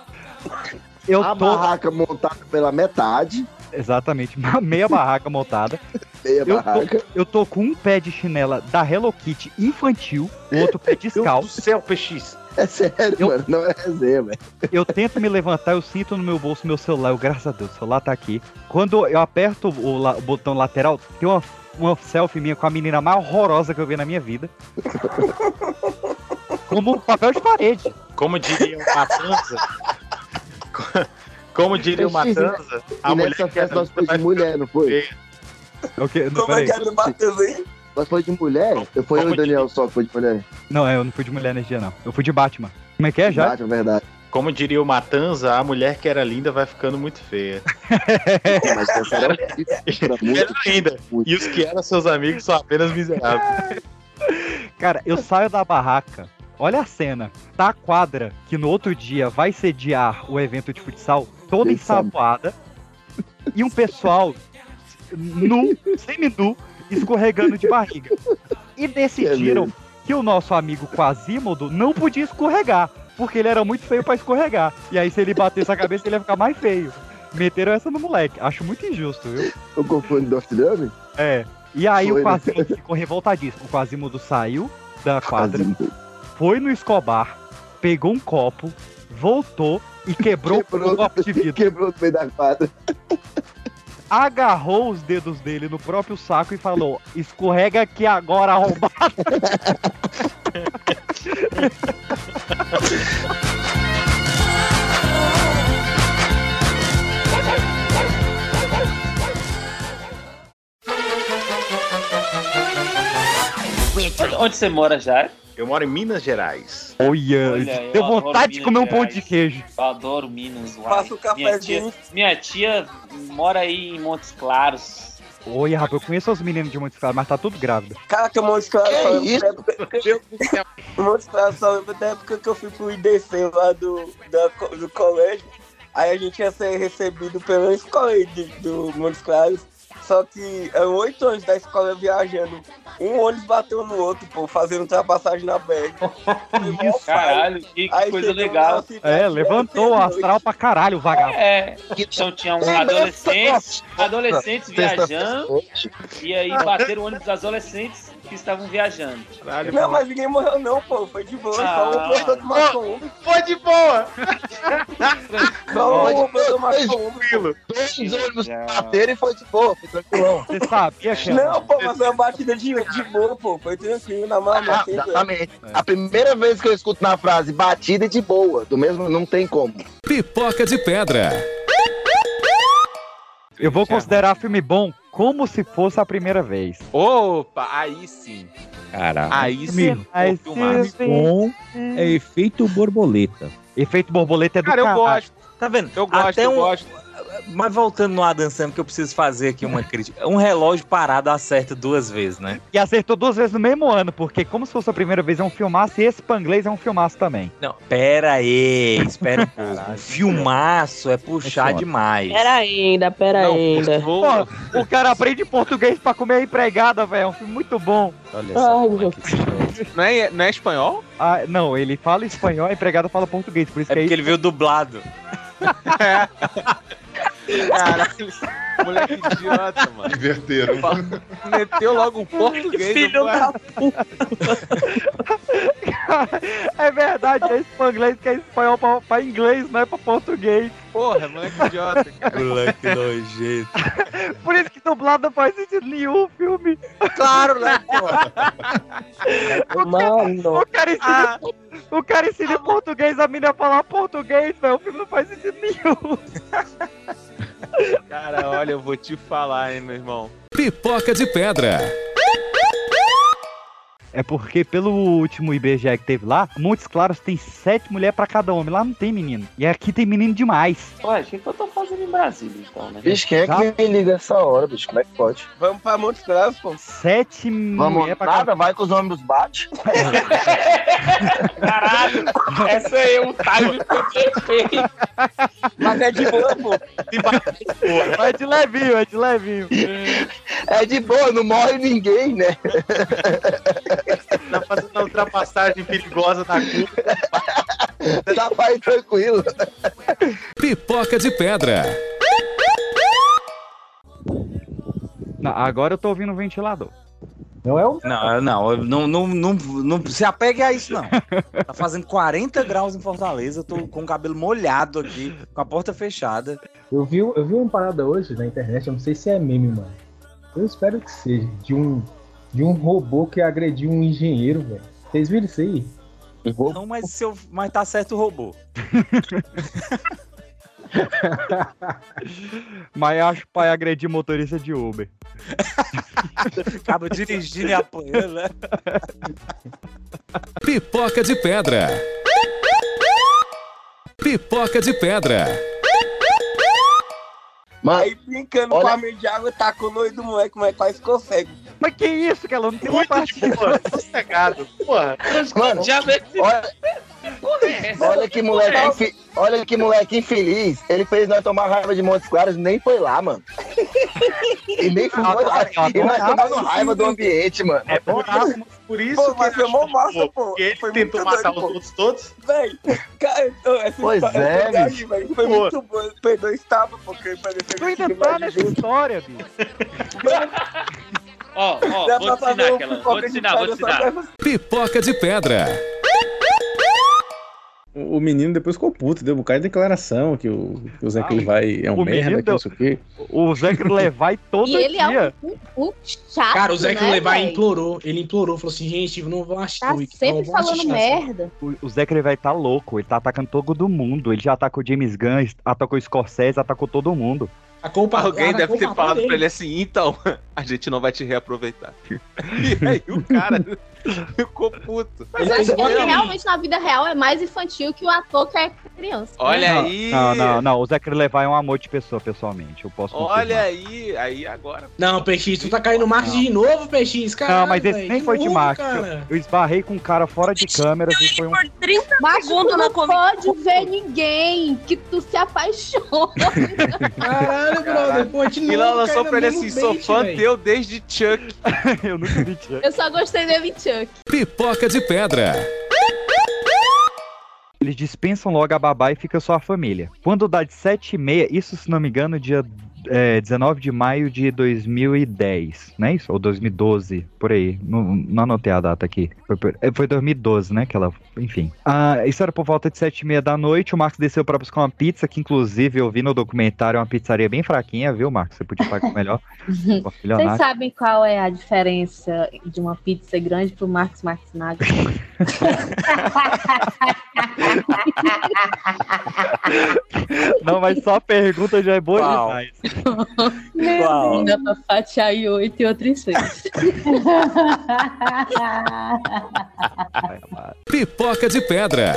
Eu a tô. barraca montada pela metade. Exatamente, meia barraca montada. Meia eu barraca. Tô, eu tô com um pé de chinela da Hello Kitty infantil, o outro pé descalço. céu, PX. É sério, mano, não é resenha, velho. Eu tento me levantar, eu sinto no meu bolso meu celular. Eu, graças a Deus, o celular tá aqui. Quando eu aperto o, la- o botão lateral, tem uma, uma selfie minha com a menina mais horrorosa que eu vi na minha vida. Como um papel de parede. Como diria o Matanza. Como diria o Matanza, a E mulher nessa que festa nós foi de mulher, não foi? O quê? Não, Como é que era do Matheus aí? Nós foi de mulher? Eu fui eu e o Daniel só que foi de mulher. Não, é, eu não fui de mulher nesse dia, não. Eu fui de Batman. Como é que é, já? Batman, verdade. Como diria o Matanza, a mulher que era linda vai ficando muito feia. Mas essa era, era muito. Era linda. E os que eram seus amigos são apenas miseráveis. Cara, eu saio da barraca. Olha a cena. Tá a quadra que no outro dia vai sediar o evento de futsal toda ensaboada. E um pessoal nu, semi-nu, escorregando de barriga. E decidiram que o nosso amigo Quasimodo não podia escorregar. Porque ele era muito feio pra escorregar. E aí, se ele batesse a cabeça, ele ia ficar mais feio. Meteram essa no moleque. Acho muito injusto, viu? Eu confundo do Australiano? É. E aí Foi, o né? Quasimodo ficou revoltadíssimo. O Quasimodo saiu da quadra, foi no Escobar, pegou um copo, voltou e quebrou, o copo de vidro. Quebrou no meio da quadra. Agarrou os dedos dele no próprio saco e falou: escorrega aqui agora, arrombado. Onde, você mora já? Eu moro em Minas Gerais. Olha, Olha, eu deu vontade de Minas comer um pão de queijo. Eu adoro Minas. uai. Faça o minha cafezinho. tia, minha tia mora aí em Montes Claros. Oi, rapaz, eu conheço os meninos de Montes Claros, mas tá tudo grávida. Caraca, Montes Claros Que só isso? da época. Montes Claros só lembro da época que eu fui pro IDC lá do, da do colégio. Aí a gente ia ser recebido pela escola aí de- do Montes Claros. Só que eram oito anos da escola viajando. Um ônibus bateu no outro, pô, fazendo ultrapassagem na BR. Caralho, que, que Aí coisa legal. cidade, É, levantou o astral pra caralho, o vagabundo. É, então tinham adolescentes, adolescentes viajando, e aí bateram o ônibus dos adolescentes que estavam viajando. Não, mas ninguém morreu não, pô. Foi de boa. Só um Ah. professor do Macomb. Foi de boa! Só um professor do Macomb. Dois ônibus bateram e foi de boa, foi tranquilão. Você sabia que Não, pô, mas é uma batida de, de boa, pô. Foi tranquilo, na mão, Ah, exatamente. A primeira vez que eu escuto na frase batida de boa, do mesmo não tem como. Pipoca de pedra. Eu vou considerar filme bom como se fosse a primeira vez. Opa, aí sim. Caralho. Aí sim. Aí sim. Bom é efeito borboleta. Efeito borboleta é do Cara, eu caralho. gosto. Tá vendo? Eu gosto, Até eu um- gosto. Mas voltando no Adam Sandler, que eu preciso fazer aqui uma crítica. Um relógio parado acerta duas vezes, né? E acertou duas vezes no mesmo ano, porque como se fosse a primeira vez é um filmaço, e esse Panglês é um filmaço também. Não, pera aí, espera um pouco. Um filmaço é puxar foda. demais. Pera ainda, pera ainda. Pô, o cara aprende português pra comer a empregada, velho. É um filme muito bom. Olha Ai, meu Não é, não é espanhol? Ah, não, ele fala espanhol, a empregada fala português, por isso É que porque aí... ele veio dublado. Caralho, moleque idiota, mano. Inverteram. Meteu logo um português. Filho da é verdade, é espanglês que é espanhol pra, pra inglês, não é pra português. Porra, moleque idiota, cara. Moleque nojento. Por isso que dublado não faz sentido nenhum o filme. Claro, né, porra? Mano. O cara ensina, o cara ensina em português, a menina falar português, velho. O filme não faz sentido nenhum. Cara, olha, eu vou te falar, hein, meu irmão. Pipoca de pedra. É porque pelo último IBGE que teve lá, Montes Claros tem sete mulheres pra cada homem. Lá não tem menino. E aqui tem menino demais. Ué, o que que eu tô fazendo em Brasília, então, né? Bicho, quem é que liga essa hora, bicho? Como é que pode? Vamos pra Montes Claros, pô. Sete Vamos mulheres pra cada nada, vai com os homens dos bate. Caralho, essa aí é um time perfeito. Mas é de boa, pô. É de levinho, é de levinho. É de boa, não morre ninguém, né? Tá fazendo a ultrapassagem perigosa da curva. Tá pai tranquilo. Pipoca de pedra. Não, agora eu tô ouvindo o ventilador. Não é o. Não, não, não, não, não, não se apegue a isso, não. Tá fazendo 40 graus em Fortaleza, eu tô com o cabelo molhado aqui, com a porta fechada. Eu vi, eu vi uma parada hoje na internet, eu não sei se é meme, mano. Eu espero que seja. De um, de um robô que agrediu um engenheiro, velho. Vocês viram isso aí? Não, mas, se eu, mas tá certo o robô. Mas acho que pai agredir motorista de Uber. Acaba dirigindo e apanhando, né? Pipoca de pedra. Pipoca de pedra. Aí brincando com a meia de água, tacou no olho do moleque, mas quase ficou cego. Mas que isso, que ela não tem uma Muito parte. de boa, sossegado. Porra. Mano, Já vê se olha, é olha que moleque, infi- olha que moleque infeliz. Ele fez nós tomar raiva de Montes Claros, nem foi lá, mano. E nem foi lá. E nós tomando raiva do ambiente, mano. É por isso, por isso Pô, que mas foi ele mó massa, pô. Porque ele Foi tentou matar doido, os pô. outros todos. Véi, cara, essa Pois história é, verdade, bicho. velho. Foi Boa. muito bom. Perdeu estava, porque parecia Tu ainda tá nessa história, bicho. Ó, ó, Dá vou te ensinar um aquela. pipoca Vou te de ensinar, vou te ensinar. Pipoca de pedra. O menino depois ficou puto, deu um bocado de declaração que o, que o Zé Ah, vai é um merda, que não sei o quê. O Zé Levi todo E ele é dia. um, um, um chato, Cara, o Zé né, Levi véi? implorou. Ele implorou, falou assim, gente, não vão assistir. Tá não sempre vão falando assistir merda. O, o Zé Levi tá louco, ele tá atacando todo mundo. Ele já atacou James Gunn, atacou Scorsese, atacou todo mundo. A culpa, Alguém deve ter falado dele. pra ele assim, então, a gente não vai te reaproveitar. E aí o cara ficou puto. Mas Ele acho que igual- realmente na vida real é mais infantil que o ator que é criança. Olha não, aí. Não, não, não. O Zé Levi é um amor de pessoa, pessoalmente. Eu posso Olha aí, aí agora. Não, PX, tu tá caindo marketing de novo, PX, cara. Não, mas esse nem foi de marketing. Eu, eu esbarrei com um cara fora de câmeras e foi um. Por 30 Mas tu não pode ver ninguém que tu se apaixona. Caralho, brother, pô, de E novo. ela lançou no pra ele assim, sou fã teu desde Chuck. eu nunca vi Chuck. Eu só gostei dele em Chuck. Pipoca de pedra. Eles dispensam logo a babá e fica só a família. Quando dá de 7 e meia, isso se não me engano, dia é, 19 de maio de 2010, não é isso? Ou 2012, por aí. Não, não anotei a data aqui. Foi, é, foi 2012, né? Que ela, enfim. Ah, isso era por volta de 7 e meia da noite. O Marcos desceu pra buscar uma pizza, que inclusive eu vi no documentário é uma pizzaria bem fraquinha, viu, Marcos? Você podia pagar melhor. Vocês sabem qual é a diferença de uma pizza grande pro Marcos Martinaga? Não, mas só a pergunta já é boa Qual? demais. Qual? Dá pra fatiar em oito e outra em seis. Pipoca de pedra.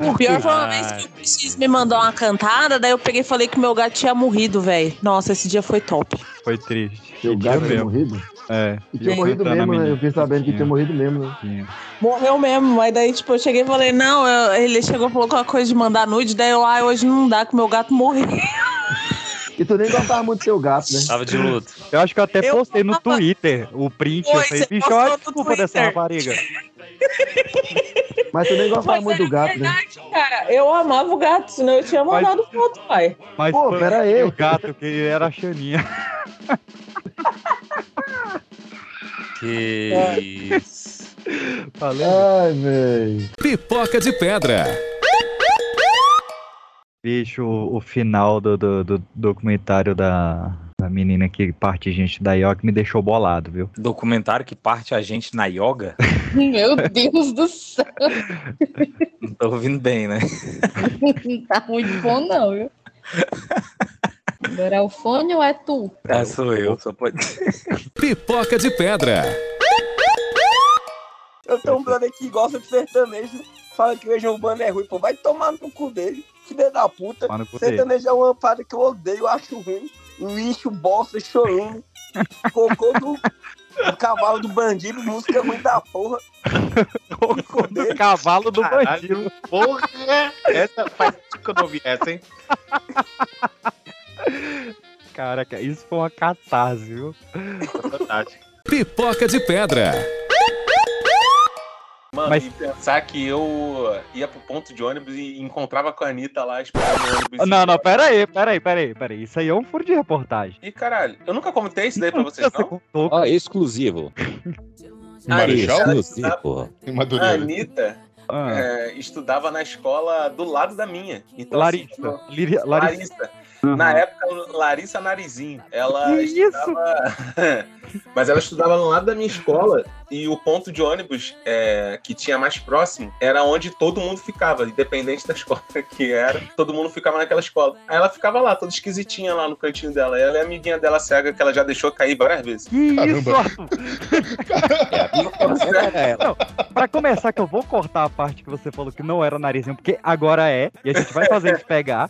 O pior foi uma vez que eu X me mandou uma cantada, daí eu peguei e falei que meu gato tinha morrido, velho. Nossa, esse dia foi top. Foi triste. Seu gato tinha morrido? É. E tinha morrido mesmo, né? Eu fiquei sabendo que tinha morrido mesmo, né? Morreu mesmo, mas daí, tipo, eu cheguei e falei, não, eu- ele chegou e falou alguma coisa de mandar nude, daí eu, ah, hoje não dá, que meu gato morreu. E tu nem gostava muito do seu gato, né? Tava de luto. Eu acho que eu até postei no Twitter o print. eu Foi, falei, bicho, olha desculpa dessa Twitter." rapariga. Mas tu nem gostava Mas muito do gato, né? Cara, eu amava o gato, senão eu tinha mandado foto, pai. Mas Pô, pera aí. o gato que era a Xaninha. Que isso. Valeu. Ai, velho. Pipoca de pedra. Bicho, o, final do, do, do documentário da, da menina que parte gente da IOC me deixou bolado, viu? Documentário que parte a gente na yoga? Meu Deus do céu. Não tô ouvindo bem, né? Não tá muito bom, não, viu? Agora é o fone ou é tu? Ah, sou eu, só pode Pipoca de pedra. Eu tenho um brother que gosta de sertanejo, fala que o Legião Urbana é ruim, pô, vai tomar no cu dele, filho da puta. Sertanejo é uma parada que eu odeio, acho ruim. Lixo, bosta, chorume, cocô do, do cavalo do bandido, música ruim da porra. Do cavalo do bandido. Caralho, porra! Essa faz tempo que eu não ouvi essa, hein? Caraca, isso foi uma catarse, viu? Fantástico. Pipoca de pedra. Mano, Mas- e pensar que eu ia pro ponto de ônibus e encontrava com a Anitta lá esperando o ônibus. Não, não, pera aí, pera aí, pera aí, pera aí. Isso aí é um furo de reportagem. E caralho, eu nunca comentei isso daí pra vocês, não? Ó, exclusivo. Marechal? Exclusivo, porra. Em A Madureira. Anitta Ah. é, estudava na escola do lado da minha. Então, assim, Larissa. Liri- Larissa. Larissa. Uhum. Na época, Larissa Narizinho. Ela Que isso? estudava. Mas ela estudava no lado da minha escola e o ponto de ônibus é, que tinha mais próximo era onde todo mundo ficava, independente da escola que era, todo mundo ficava naquela escola. Aí ela ficava lá, toda esquisitinha lá no cantinho dela. Ela é amiguinha dela cega que ela já deixou cair várias vezes. Que isso, Caramba. Arthur? É. Não, pra começar, que eu vou cortar a parte que você falou que não era narizinho, porque agora é, e a gente vai fazer eles pegar.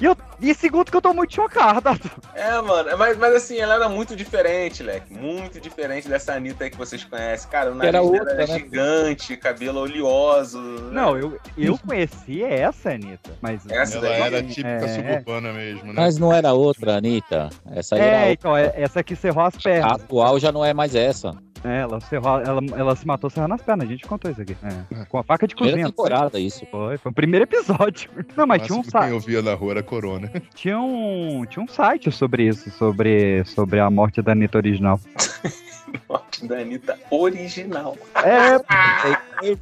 e, eu, e segundo que eu tô muito chocado, Arthur. É, mano, mas, mas assim, ela era muito diferente, Leque. Muito diferente dessa Anitta aí que vocês conhecem. Cara, o nariz Era dela outra, era né? gigante, cabelo oleoso. Não, eu, eu conheci essa, Anitta. Mas Essa Ela era é, típica suburbana mesmo, né? Mas não era outra, Anitta. Essa aí era É, outra. então, é- essa aqui cerrou as A pernas. atual já não é mais essa. É, ela, cerrou, ela, ela se matou serrando as pernas, a gente contou isso aqui. É, com a faca de Primeira cozinha. temporada, isso. Foi, foi o primeiro episódio. Não, mas tinha um, sa- quem eu via na rua era Corona. tinha, um, tinha um site sobre isso, sobre, sobre a morte da Anitta original. Morte da Anitta original. É, é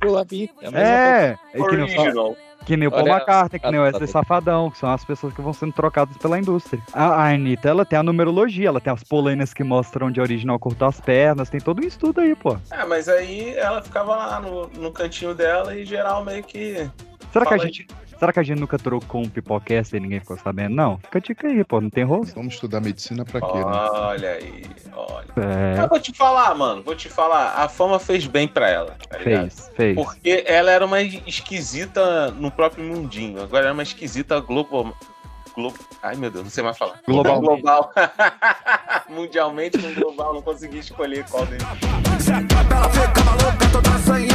é, é que nem Original. que nem o Paul McCartney, que nem o Wesley Safadão, que são as pessoas que vão sendo trocadas pela indústria. A, a Anitta, ela tem a numerologia, ela tem as polêmias que mostram onde a original cortou as pernas, tem todo um estudo aí, pô. É, mas aí ela ficava lá no, no cantinho dela e geral meio que. Será que a Fala aí. Será que a gente nunca trocou um pipocast e ninguém ficou sabendo? Não, fica a dica aí, pô, não tem rosto. Vamos estudar medicina pra quê, né? Olha aí, olha. É, Eu vou te falar, mano, vou te falar. A fama fez bem pra ela, tá fez, fez. Porque ela era uma esquisita no próprio mundinho. Agora era uma esquisita global. Glo... Ai, meu Deus, não sei mais falar. Globalmente. Global. Mundialmente, no global, não consegui escolher qual deles.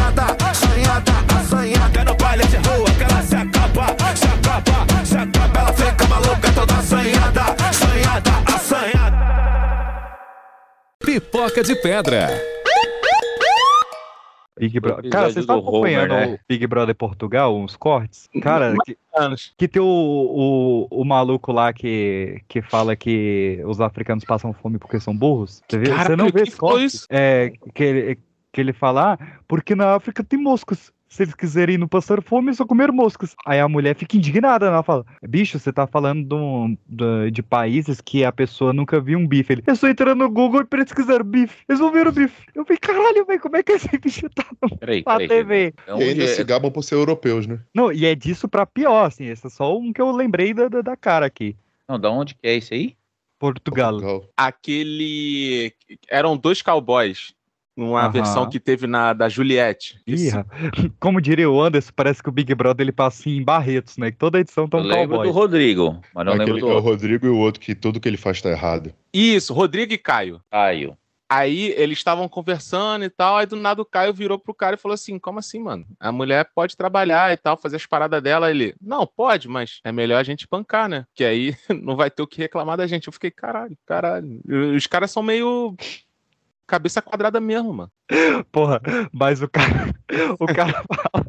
Assanhada, assanhada, assanhada no baile de rua, que ela se acaba, se acaba, se acaba. Ela fica maluca, toda assanhada, assanhada, assanhada. Pipoca de pedra. Big Brother. Cara, vocês estão do Homer, acompanhando né? o Big Brother Portugal, uns cortes? Cara, que, que tem o, o, o maluco lá que, que fala que os africanos passam fome porque são burros. Você? Cara, Você não vê esse corte? É, que, ele- que ele fala, ah, porque na África tem moscas. Se eles quiserem não passar fome, é só comer moscas. Aí a mulher fica indignada, né? ela fala: Bicho, você tá falando de, de- de países que a pessoa nunca viu um bife. Ele, eu só entrando no Google e pesquisaram bife. Eles vão ver o bife. Eu falei, caralho, velho, como é que esse bicho tá Peraí, na peraí. TV? Então, E ainda é- se gabam por ser europeus, né? Não, e é disso pra pior, assim. Esse é só um que eu lembrei da, da, da cara aqui. Não, da onde que é esse aí? Portugal. Portugal. Aquele. Eram dois cowboys. Numa Aham. versão que teve na da Juliette. Ih, como diria o Anderson, parece que o Big Brother ele passa assim em Barretos, né? Que toda edição tá um Lembro cowboy. do Rodrigo, mas não lembro Aquele, do é o. Rodrigo e o outro que tudo que ele faz tá errado. Isso, Rodrigo e Caio. Caio. Aí eles estavam conversando e tal, aí do nada o Caio virou pro cara e falou assim: Como assim, mano? A mulher pode trabalhar e tal, fazer as paradas dela. Ele, não, pode, mas é melhor a gente bancar, né? Que aí não vai ter o que reclamar da gente. Eu fiquei, caralho, caralho. Os caras são meio cabeça quadrada mesmo, mano. Porra, mas o cara. O cara fala.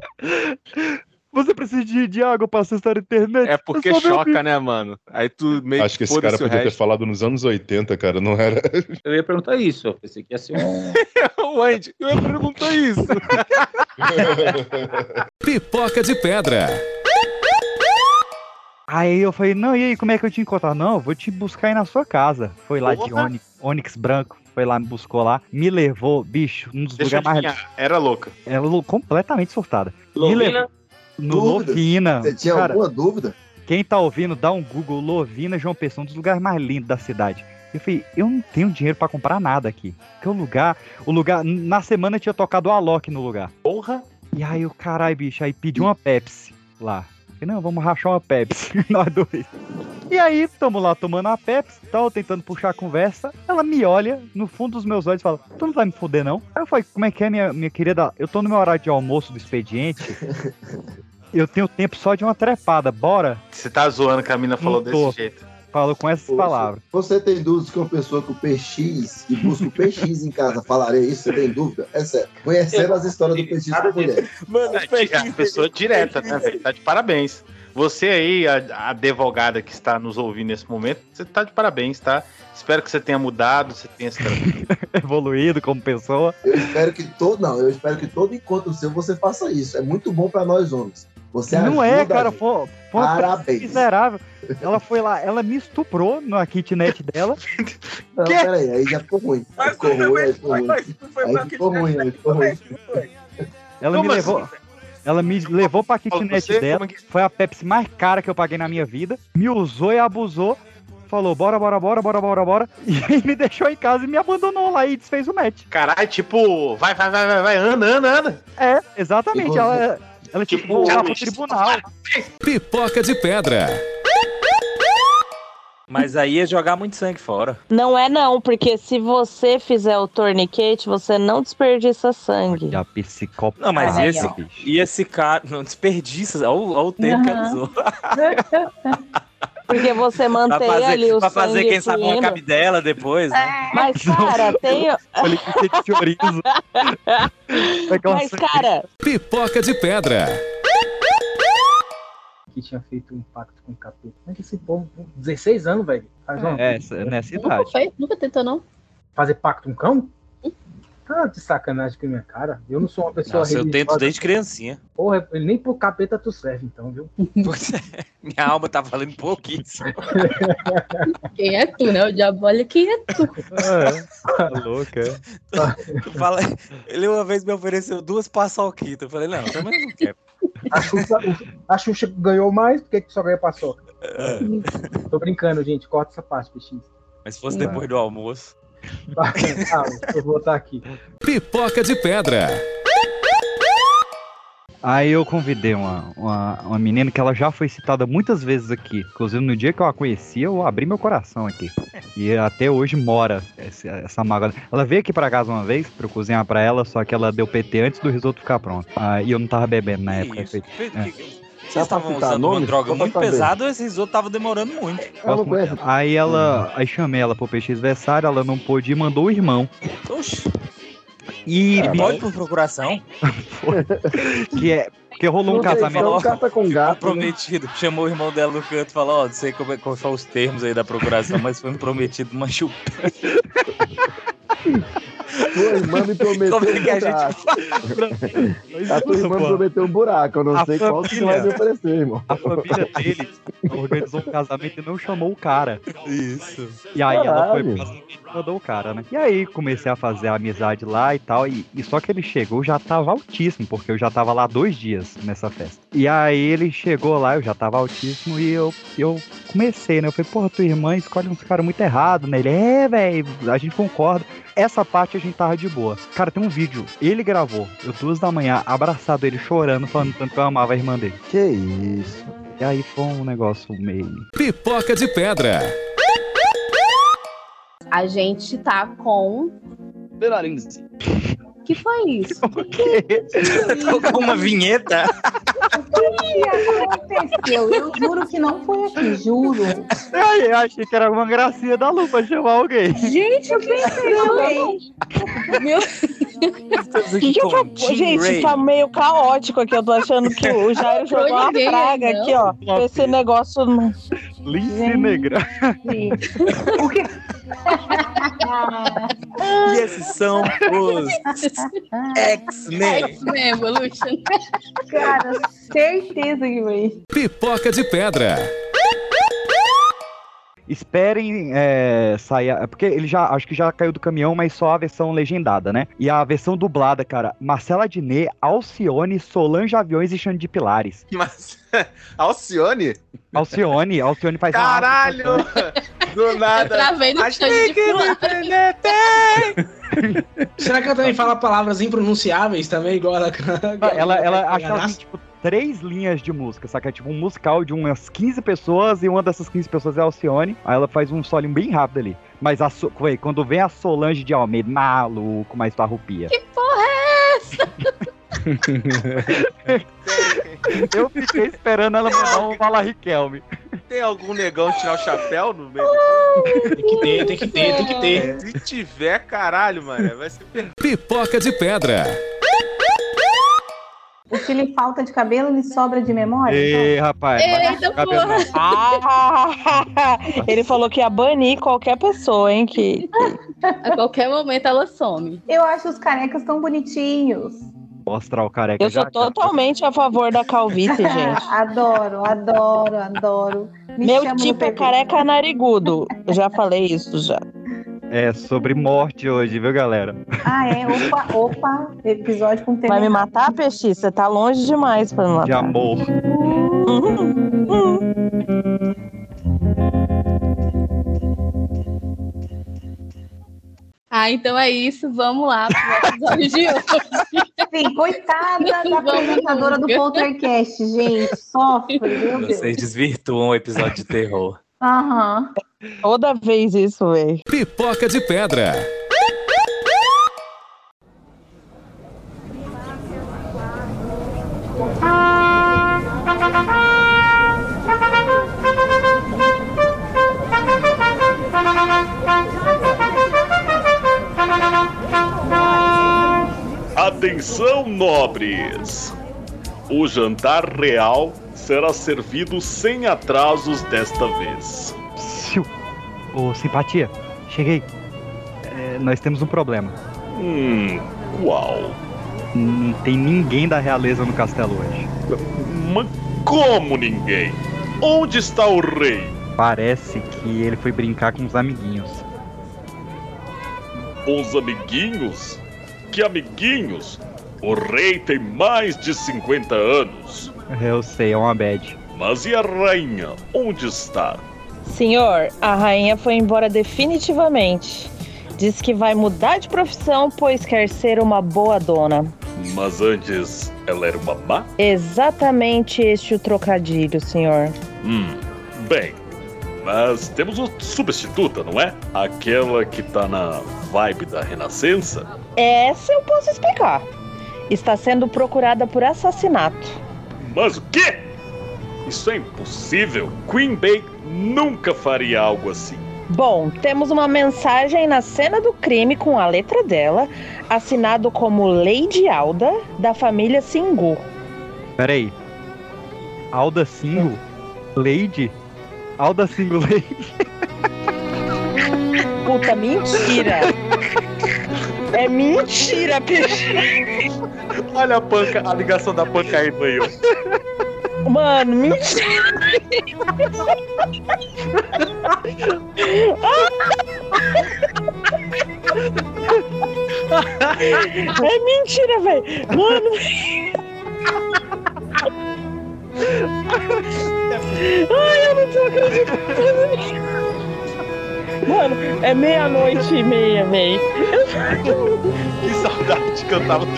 Você precisa de, de água pra acessar a internet? É porque sou meu choca, filho." né, mano? Aí tu meio Acho que esse cara podia ter falado nos anos 80, cara, não era. Eu ia perguntar isso. Eu pensei que ia ser um. o Andy, eu ia perguntar isso. Pipoca de pedra. Aí eu falei, não, e aí, como é que eu te encontrar? Não, eu vou te buscar aí na sua casa. Foi lá de. Onix, Onix branco, foi lá, me buscou lá, me levou, bicho, um dos Deixa lugares mais. era louca. Ela lou- completamente surtada. Me Lovina? levou. No? Lovina. Você tinha Cara, alguma dúvida? Quem tá ouvindo, dá um Google Lovina, João Pessoa, um dos lugares mais lindos da cidade. Eu falei, eu não tenho dinheiro pra comprar nada aqui. Porque o lugar, o lugar, na semana tinha tocado o Alok no lugar. Porra! E aí o caralho, bicho, aí pedi uma Pepsi lá. Falei, não, vamos rachar uma Pepsi, nós dois. E aí, tamo lá tomando uma Pepsi, tal, tentando puxar a conversa. Ela me olha no fundo dos meus olhos e fala: Tu não vai me fuder, não? Aí eu falei: Como é que é, minha, minha querida? Eu tô no meu horário de almoço do expediente. Eu tenho tempo só de uma trepada, bora? Você tá zoando que a mina falou tô. desse jeito. Falou com essas palavras. Você tem dúvidas que uma pessoa com PX e busca o PX em casa falaria isso? Você tem dúvida? É sério. Conhecendo as histórias do PX com mulher. Mano, é a pessoa direta, né, velho? Tá de parabéns. Você aí, a, a advogada que está nos ouvindo nesse momento, você tá de parabéns, tá? Espero que você tenha mudado, você tenha se Evoluído como pessoa. Eu espero que todo. Não, eu espero que todo encontro seu você faça isso. É muito bom pra nós homens. Você não é, cara, foi, foi coisa Parabéns. miserável. Ela foi lá, ela me estuprou na kitnet dela. Não, peraí, aí já ficou ruim. Aí ficou ruim, aí ficou ruim. Aí ficou ruim, aí ficou ruim. Ela Como me assim, levou. Ela me levou pra kitnet você? dela. É Foi a Pepsi mais cara que eu paguei na minha vida. Me usou e abusou. Falou, bora, bora, bora, bora, bora, bora. E aí me deixou em casa e me abandonou lá e desfez o match. Caralho, tipo, vai, vai, vai, vai, vai, anda, anda, anda. É, exatamente. Ela, ela tipo, Tipo, lá pro tribunal. Pipoca de pedra. Mas aí é jogar muito sangue fora. Não é não, porque se você fizer o torniquete, você não desperdiça sangue. A psicopata. Não, mas Ah, esse, e esse cara. Não desperdiça. Olha, o- olha o tempo que ela usou. Porque você pra mantém fazer, ali o pra fazer sangue quem sabe uma cabidela depois. Né? Mas, cara, tem. Mas, cara, Pipoca de pedra. Que tinha feito um pacto com o capeta. Como é que esse povo, com 16 anos, velho, faz uma É, essa- nessa Nunca idade. fez, nunca tentou, não. fazer pacto com um cão? Tá de sacanagem com a minha cara. Eu não sou uma pessoa Nossa, eu tento religiosa. desde criancinha. Porra, nem pro capeta tu serve, então, viu? Minha alma tá valendo pouquíssimo. Quem é tu, né? O diabo olha quem é tu. É, tá louca. Tu fala- ele uma vez me ofereceu duas paçoquitas. Eu falei, não, também não quero. A Xuxa, a Xuxa ganhou mais, por que que só ganha paçoca? Tô brincando, gente. Corta essa parte, peixinho. Mas se fosse depois do almoço. Ah, deixa eu voltar aqui. Pipoca de pedra. Aí eu convidei uma, uma, uma menina que ela já foi citada muitas vezes aqui. Inclusive, no dia que eu a conheci, eu abri meu coração aqui. E até hoje mora essa, essa mágoa. Ela veio aqui pra casa uma vez pra eu cozinhar pra ela, só que ela deu PT antes do risoto ficar pronto. Ah, e eu não tava bebendo na época. isso? É. Vocês estavam usando uma droga muito pesada ou esse risoto tava demorando muito? Muito. Aí ela. Aí chamei ela pro PX versário, ela não pôde ir, mandou o irmão. Oxi. E É, pode por procuração? que é. Porque rolou um Não casamento. falou- Carta com gato. né? Prometido. Chamou o irmão dela no canto e falou: Ó, não sei como, é, quais foram os termos aí da procuração, mas foi me prometido uma chupa. Tua irmã me prometeu Como é que a um buraco. Mas A tua irmã me prometeu um buraco. Eu não A sei qual que família- vai me oferecer, irmão. A família dele organizou um casamento e não chamou o cara. Isso. E aí ela foi Caralho. pro casamento e mandou o cara, né? E aí comecei a fazer a amizade lá e tal. E, e só que ele chegou já tava altíssimo, porque eu já tava lá dois dias nessa festa. E aí ele chegou lá, eu já tava altíssimo e eu, eu comecei, né? Eu falei, porra, tua irmã escolhe uns caras muito errado, né? Ele, é, velho, a gente concorda. Essa parte a gente tava de boa. Cara, tem um vídeo, ele gravou, eu duas da manhã, abraçado ele, chorando, falando tanto que eu amava a irmã dele. Que isso. E aí foi um negócio meio. Pipoca de pedra. A gente tá com. Belarins. Que foi isso? Com uma vinheta. O que aconteceu? Eu juro que não foi aqui, juro. Ai, eu achei que era uma gracinha da lupa chamar alguém. Gente, eu pensei também. Meu que que eu Gente, tá meio caótico aqui. Eu tô achando que o Jairo Entrou jogou uma ninguém, praga não. aqui, ó. Com esse negócio. Lince negra. E esses são os X-Men. X-Men Evolution. Cara, certeza que foi. Pipoca de pedra. Esperem é, sair. é Porque ele já. Acho que já caiu do caminhão, mas só a versão legendada, né? E a versão dublada, cara. Marcela Diné, Alcione, Solange Aviões e Xande de Pilares. Mas. Alcione? Alcione, Alcione faz a Caralho! Do nada. travei no tem de que. Será que ela também fala palavras impronunciáveis também, igual ela. Ela, ela que ela tem, Ganaço? tipo, três linhas de música, saca? É tipo um musical de umas 15 pessoas e uma dessas 15 pessoas é a Alcione. Aí ela faz um solinho bem rápido ali. Mas a So- ué, quando vem a Solange de Almeida, maluco, mais farrupia. Que porra é essa? Eu fiquei esperando ela mandar um Fala Riquelme. Tem algum negão tirar o chapéu no meio? Tem que ter, tem que ter, tem que ter. Se tiver, caralho, mano, vai ser. Pipoca de pedra. O que lhe falta de cabelo lhe sobra de memória? Ei, rapaz. Eita, cabelo porra. Ah, ele falou que ia banir qualquer pessoa, hein? Que, A qualquer momento ela some. Eu acho os carecas tão bonitinhos. Mostrar o careca eu sou já. totalmente a favor da calvície, gente. adoro, adoro, adoro. Me Meu tipo é careca narigudo. Eu já falei isso já. É sobre morte hoje, viu, galera? Ah, é? Opa, opa. Episódio com tema. Vai me matar, Peixe? Você tá longe demais pra me De matar. amor. Ah, então é isso. Vamos lá pro episódio de hoje. Sim, coitada da apresentadora do. Poltercast, gente. Sofre, meu Deus. Vocês desvirtuam o episódio de terror. Aham. Toda vez isso, velho. Pipoca de pedra. Atenção, nobres! O jantar real será servido sem atrasos desta vez. Siu. Ô, simpatia, cheguei. É, nós temos um problema. Hum, qual? Não tem ninguém da realeza no castelo hoje. Mas como ninguém? Onde está o rei? Parece que ele foi brincar com os amiguinhos. Os amiguinhos? Que amiguinhos? O rei tem mais de 50 anos. Eu sei, é uma bad. Mas e a rainha? Onde está? Senhor, a rainha foi embora definitivamente. Diz que vai mudar de profissão, pois quer ser uma boa dona. Mas antes ela era uma má? Exatamente este o trocadilho, senhor. Hum, bem. Mas temos uma substituta, não é? Aquela que tá na vibe da renascença? Essa eu posso explicar. Está sendo procurada por assassinato. Mas o quê? Isso é impossível. Queen Bey nunca faria algo assim. Bom, temos uma mensagem na cena do crime com a letra dela, assinado como Lady Alda, da família Singu. Peraí. Alda Single? Lady? Alda Single Lady? Puta, mentira! É mentira, peixe! Olha a panca, a ligação da panca aí, ó. Mano, mentira! É mentira, velho! Mano! Ai, eu não tô acreditando. Mano, é meia-noite e meia, véi. Que saudade que eu tava do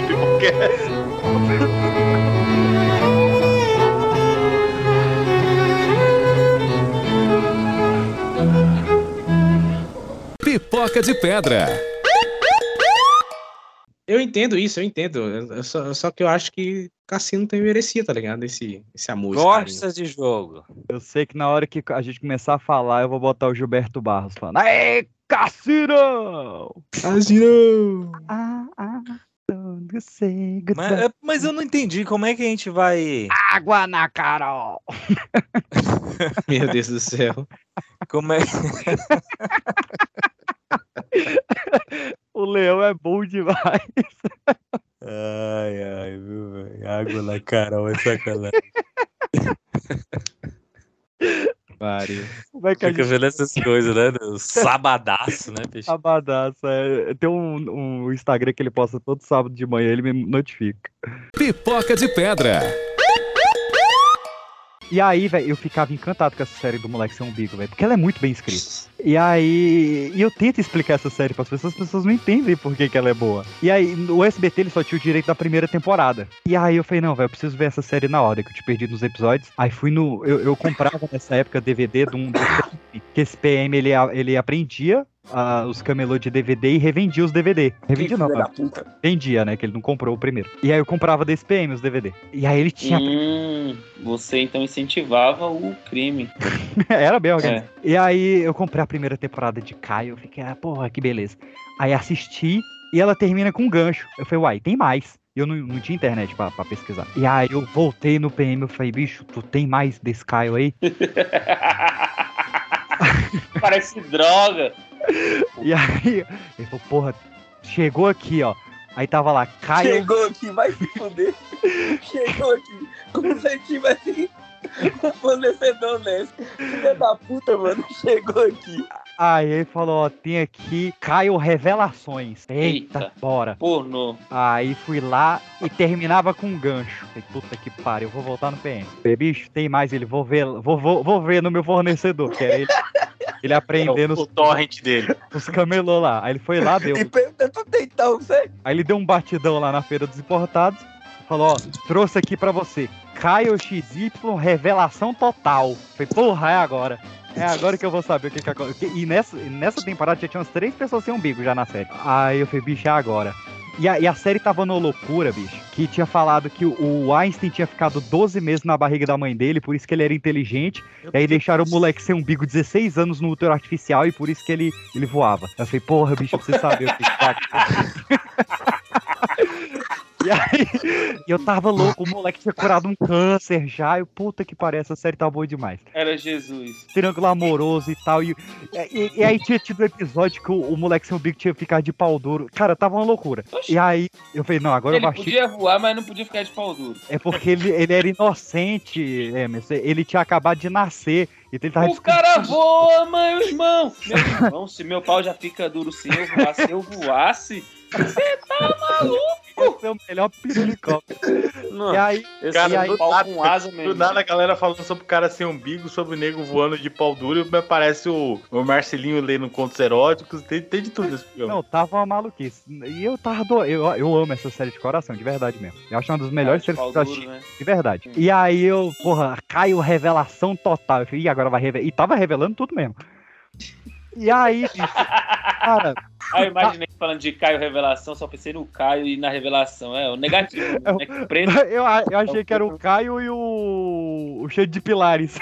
Pipoca de Pedra. Eu entendo isso, eu entendo. Eu- só, só que eu acho que Cassino também merecia, tá ligado? Esse, esse amor. carinho. de jogo. Eu sei que na hora que a gente começar a falar, eu vou botar o Gilberto Barros falando. Aê, Cassino! Cassino! Ah, ah, Mas, é, mas eu não entendi como é que a gente vai. Água na Carol! Meu Deus do céu. Como é. O leão é bom demais. Ai, ai, viu, velho? Água na Carol é sacanagem. Pare. Como é que a Fica gente- vendo essas coisas, né? do Sabadaço, né, peixe? Sabadaço, é. Tem um, um Instagram que ele posta todo sábado de manhã, ele me notifica. Pipoca de Pedra. E aí, velho, eu ficava encantado com essa série do Moleque Sem Umbigo, velho, porque ela é muito bem escrita. E aí, e eu tento explicar essa série para as pessoas, as pessoas não entendem por que, que ela é boa. E aí, o SBT ele só tinha o direito da primeira temporada. E aí eu falei, não, velho, eu preciso ver essa série na ordem, que eu te perdi nos episódios. Aí fui no. Eu, eu comprava nessa época DVD de um. que esse PM ele, ele aprendia ah, os camelô de DVD e revendia os DVD. Revendia não, filho da cara. Vendia, né? Que ele não comprou o primeiro. E aí eu comprava desse PM os DVD. E aí ele tinha. Hum, você então incentivava o crime. Era bem organizado. E aí eu comprei a primeira temporada de Caio, eu fiquei, ah, porra, que beleza. Aí assisti e ela termina com um gancho. Eu falei, uai, tem mais. E eu não, não tinha internet pra, pra pesquisar. E aí eu voltei no PM, eu falei, bicho, tu tem mais desse Caio aí? Parece droga. E aí ele falou, porra, chegou aqui, ó. Aí tava lá, Caio. Chegou aqui, vai se fuder. Chegou aqui. Como se ele tivesse um fornecedor honesto. Filha da puta, mano. Chegou aqui. Aí ele falou, ó, tem aqui Caio Revelações. Eita, Eita. bora. Pornô. Aí fui lá e terminava com um gancho. Falei, puta que pariu, eu vou voltar no PM. Falei, bicho, tem mais ele, vou ver, vou, vou, vou ver no meu fornecedor, que era ele, ele aprendendo o os, torrent dele. os camelô lá. Aí ele foi lá, deu. E você? Aí ele deu um batidão lá na feira dos importados. Falou, ó, trouxe aqui pra você. Caio XY, revelação total. Falei, porra, é agora. É agora que eu vou saber o que que aconteceu. E nessa, nessa temporada já tinha umas três pessoas sem umbigo já na série. Aí eu falei, bicho, é agora. E a, e a série tava numa loucura, bicho. Que tinha falado que o, Einstein tinha ficado 12 meses na barriga da mãe dele, por isso que ele era inteligente. E aí deixaram o moleque sem umbigo 16 anos no útero artificial e por isso que ele, ele voava. Eu falei, porra, bicho, pra você saber o que que tá E aí, eu tava louco, o moleque tinha curado um câncer já. Eu, puta que pariu, essa série tá boa demais. Era Jesus. Triângulo amoroso e tal. E, e, e aí tinha tido um episódio que o, o moleque sem umbigo tinha ficado de pau duro. Cara, tava uma loucura. E aí, eu falei, não, agora eu Ele baixei. podia voar, mas não podia ficar de pau duro. É porque ele, ele era inocente, Emerson. Ele tinha acabado de nascer. Então ele O cara voa, meu irmão. Meu irmão, se meu pau já fica duro se eu voasse, se eu voasse. Você tá maluco? Esse é o melhor pirulicó. Não, E aí, esse Cara, e aí do, pau nada, com asa do mesmo. nada a galera falando sobre o cara sem umbigo, sobre o nego voando de pau duro, e parece o, o Marcelinho lendo contos eróticos, tem, tem de tudo nesse programa. Não, tava uma maluquice. E eu tava do... eu, eu amo essa série de coração, de verdade mesmo. Eu acho uma das melhores séries que eu assisti. né? De verdade. E aí eu, porra, caiu revelação total. Eu falei, Ih, agora vai revelar. E tava revelando tudo mesmo. E aí, bicho, cara. Aí eu imaginei falando de Caio Revelação, só pensei no Caio e na Revelação. É, o negativo. né? Que preto. Eu, eu achei que era o Caio e o. o cheio de pilares.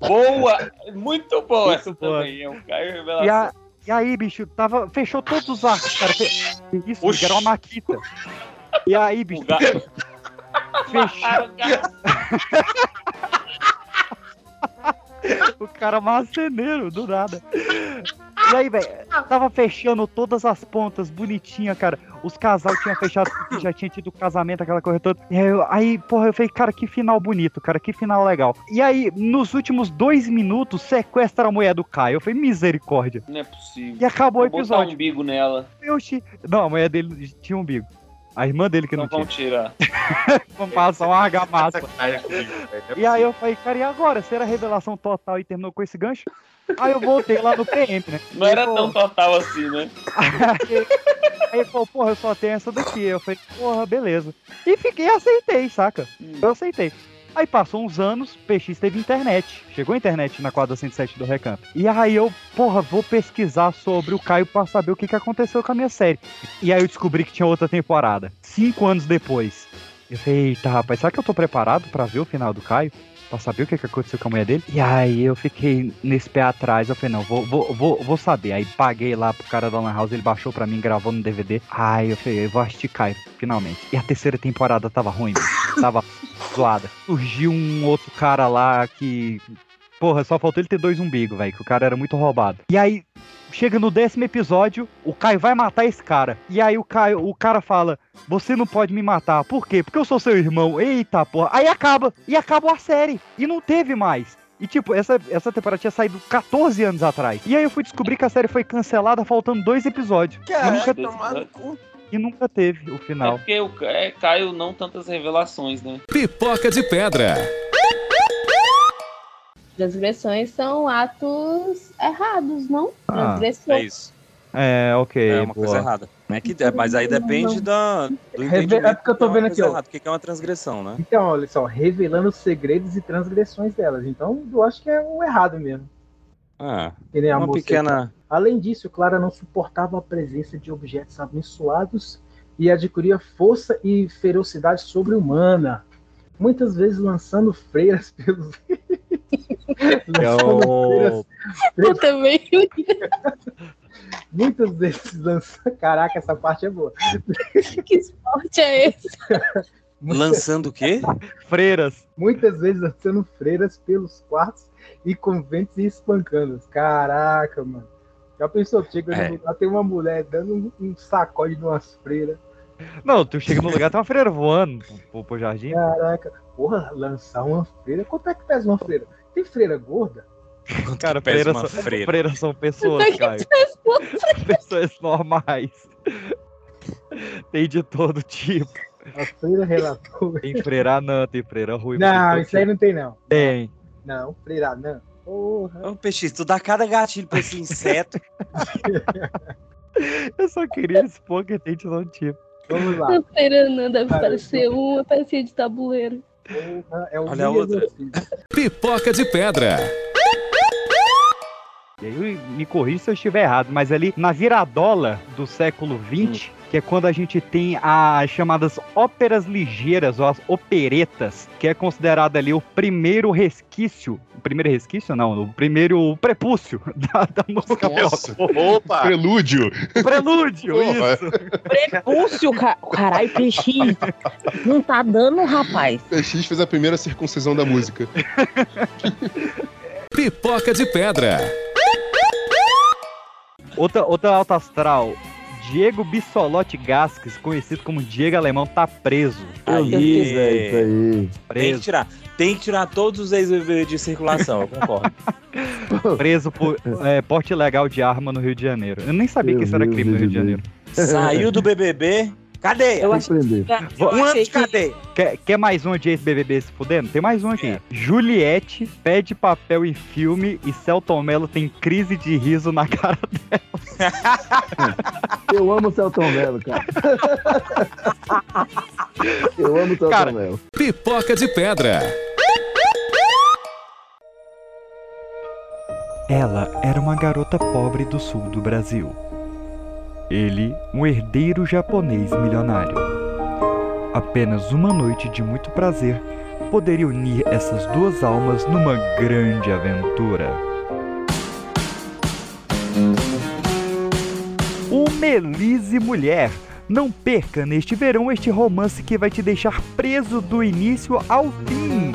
Boa! Muito boa essa boa. também. É um Caio E, Revelação. a- e aí, bicho, tava, fechou todos os arcos, cara. Fe- Isso, Oxi. era uma maquita. E aí, bicho, fechou. o cara marceneiro, do nada. E aí, velho, tava fechando todas as pontas, bonitinha, cara. Os casal tinham fechado, já tinha tido casamento, aquela coisa toda. E aí, eu- aí, porra, eu falei, cara, que final bonito, cara, que final legal. E aí, nos últimos dois minutos, sequestra a mulher do Caio. Eu falei, misericórdia. Não é possível. E acabou o Vou botar episódio. um umbigo nela. Oxi. Não, a mulher dele tinha um umbigo. A irmã dele que não, Não vão tinha. tirar. Vamos passar uma argamassa. E aí eu falei, cara, e agora? Será revelação total e terminou com esse gancho? Aí eu voltei lá no PM, né? Não era Aí, tão pô, total assim, né? Aí, aí ele falou, porra, eu só tenho essa daqui. Eu falei, porra, beleza. E fiquei, aceitei, saca? Eu aceitei. Aí passou uns anos, PX teve internet. Chegou a internet na quadra 107 do Recanto. E aí eu, porra, vou pesquisar sobre o Caio pra saber o que, que aconteceu com a minha série. E aí eu descobri que tinha outra temporada. Cinco anos depois. Eu falei, eita, rapaz, será que eu tô preparado pra ver o final do Caio? Pra saber o que, que aconteceu com a mulher dele? E aí eu fiquei nesse pé atrás. Eu falei, não, vou, vou, vou, vou saber. Aí paguei lá pro cara da Lan House, ele baixou pra mim, gravou no DVD. Aí eu falei, eu vou assistir Caio, finalmente. E a terceira temporada tava ruim, tava zoada. Surgiu um outro cara lá que. Porra, só faltou ele ter dois umbigos, velho, que o cara era muito roubado. E aí, chega no décimo episódio, o Caio vai matar esse cara. E aí o Caio, o cara fala: Você não pode me matar. Por quê? Porque eu sou seu irmão. Eita, porra. Aí acaba. E acabou a série. E não teve mais. E tipo, essa, essa temporada tinha saído 14 anos atrás. E aí eu fui descobrir que a série foi cancelada faltando dois episódios. e, nunca, e nunca teve o É final. porque o é, Caio não tantas revelações, né? Pipoca de pedra. Transgressões são atos errados, não? Ah, Transgressões. É isso. É, ok. É uma boa. coisa errada. Não é que, é, mas aí depende da, do Reve- entendimento. é porque eu tô vendo aqui, ó. O que que é uma transgressão, né? Então, olha só, revelando os segredos e transgressões delas. Então, eu acho que é o errado mesmo. Ah, uma pequena... Além disso, Clara não suportava a presença de objetos abençoados e adquiria força e ferocidade sobre-humana, muitas vezes lançando freiras pelos. lançando freiras, Eu também. muitas vezes lançando. Caraca, essa parte é boa. que esporte é esse? Lançando o quê? Freiras. Muitas vezes lançando freiras pelos quartos e conventos e espancando. Caraca, mano. Já pensou, chega É. no lugar, tem uma mulher dando um, um sacode de umas freiras. Não, tu chega no lugar, tem uma freira voando pro, pro jardim. Caraca, porra, lançar uma freira. Quanto é que pesa uma freira? Tem freira gorda? Cara, pesa freiras uma são, freira? freiras são pessoas, Caio. pessoas normais. Tem de todo tipo. A freira relatou. Tem freira anã, tem freira ruiva. Não, isso aí tipo. não tem, não. Tem. Não, freira não. Porra. Ô, Peixe, tu dá cada gatilho pra esse inseto. Eu só queria expor que tem de todo tipo. Vamos lá. A Feranã deve Cara, parecer uma pecinha de tabuleiro. Porra, é o Olha a outra. Exorcista. Pipoca de pedra. E aí me corrija se eu estiver errado, mas ali na viradola do século XX, que é quando a gente tem as chamadas óperas ligeiras, ou as operetas, que é considerado ali o primeiro resquício. O primeiro resquício, não, o primeiro prepúcio da, da música Nossa. pop. Opa! Prelúdio. Prelúdio, isso. Prepúcio, ca... caralho, peixe. Não tá dando, rapaz. PX fez a primeira circuncisão da música. Pipoca de pedra. Outra, outra alta astral. Diego Bissolotti Gasques, conhecido como Diego Alemão, tá preso. Aí, É isso aí. Tem que Preso, tirar. Tem que tirar todos os ex-BBB de circulação, eu concordo. preso por é, porte ilegal de arma no Rio de Janeiro. Eu nem sabia Meu que isso era crime no Rio de Janeiro. Saiu do BBB, cadeia. Eu acho que Um ano de que- cadeia. Quer, quer mais um de ex-BBB se fudendo? Tem mais um aqui. Juliette pede papel em filme e Celton Mello tem crise de riso na cara Eu amo o Celton Mello, cara. Eu amo o Celton Cara, Mello. Pipoca de pedra. Ela era uma garota pobre do sul do Brasil. Ele, um herdeiro japonês milionário. Apenas uma noite de muito prazer poderia unir essas duas almas numa grande aventura. O Melise Mulher. Não perca neste verão este romance que vai te deixar preso do início ao fim.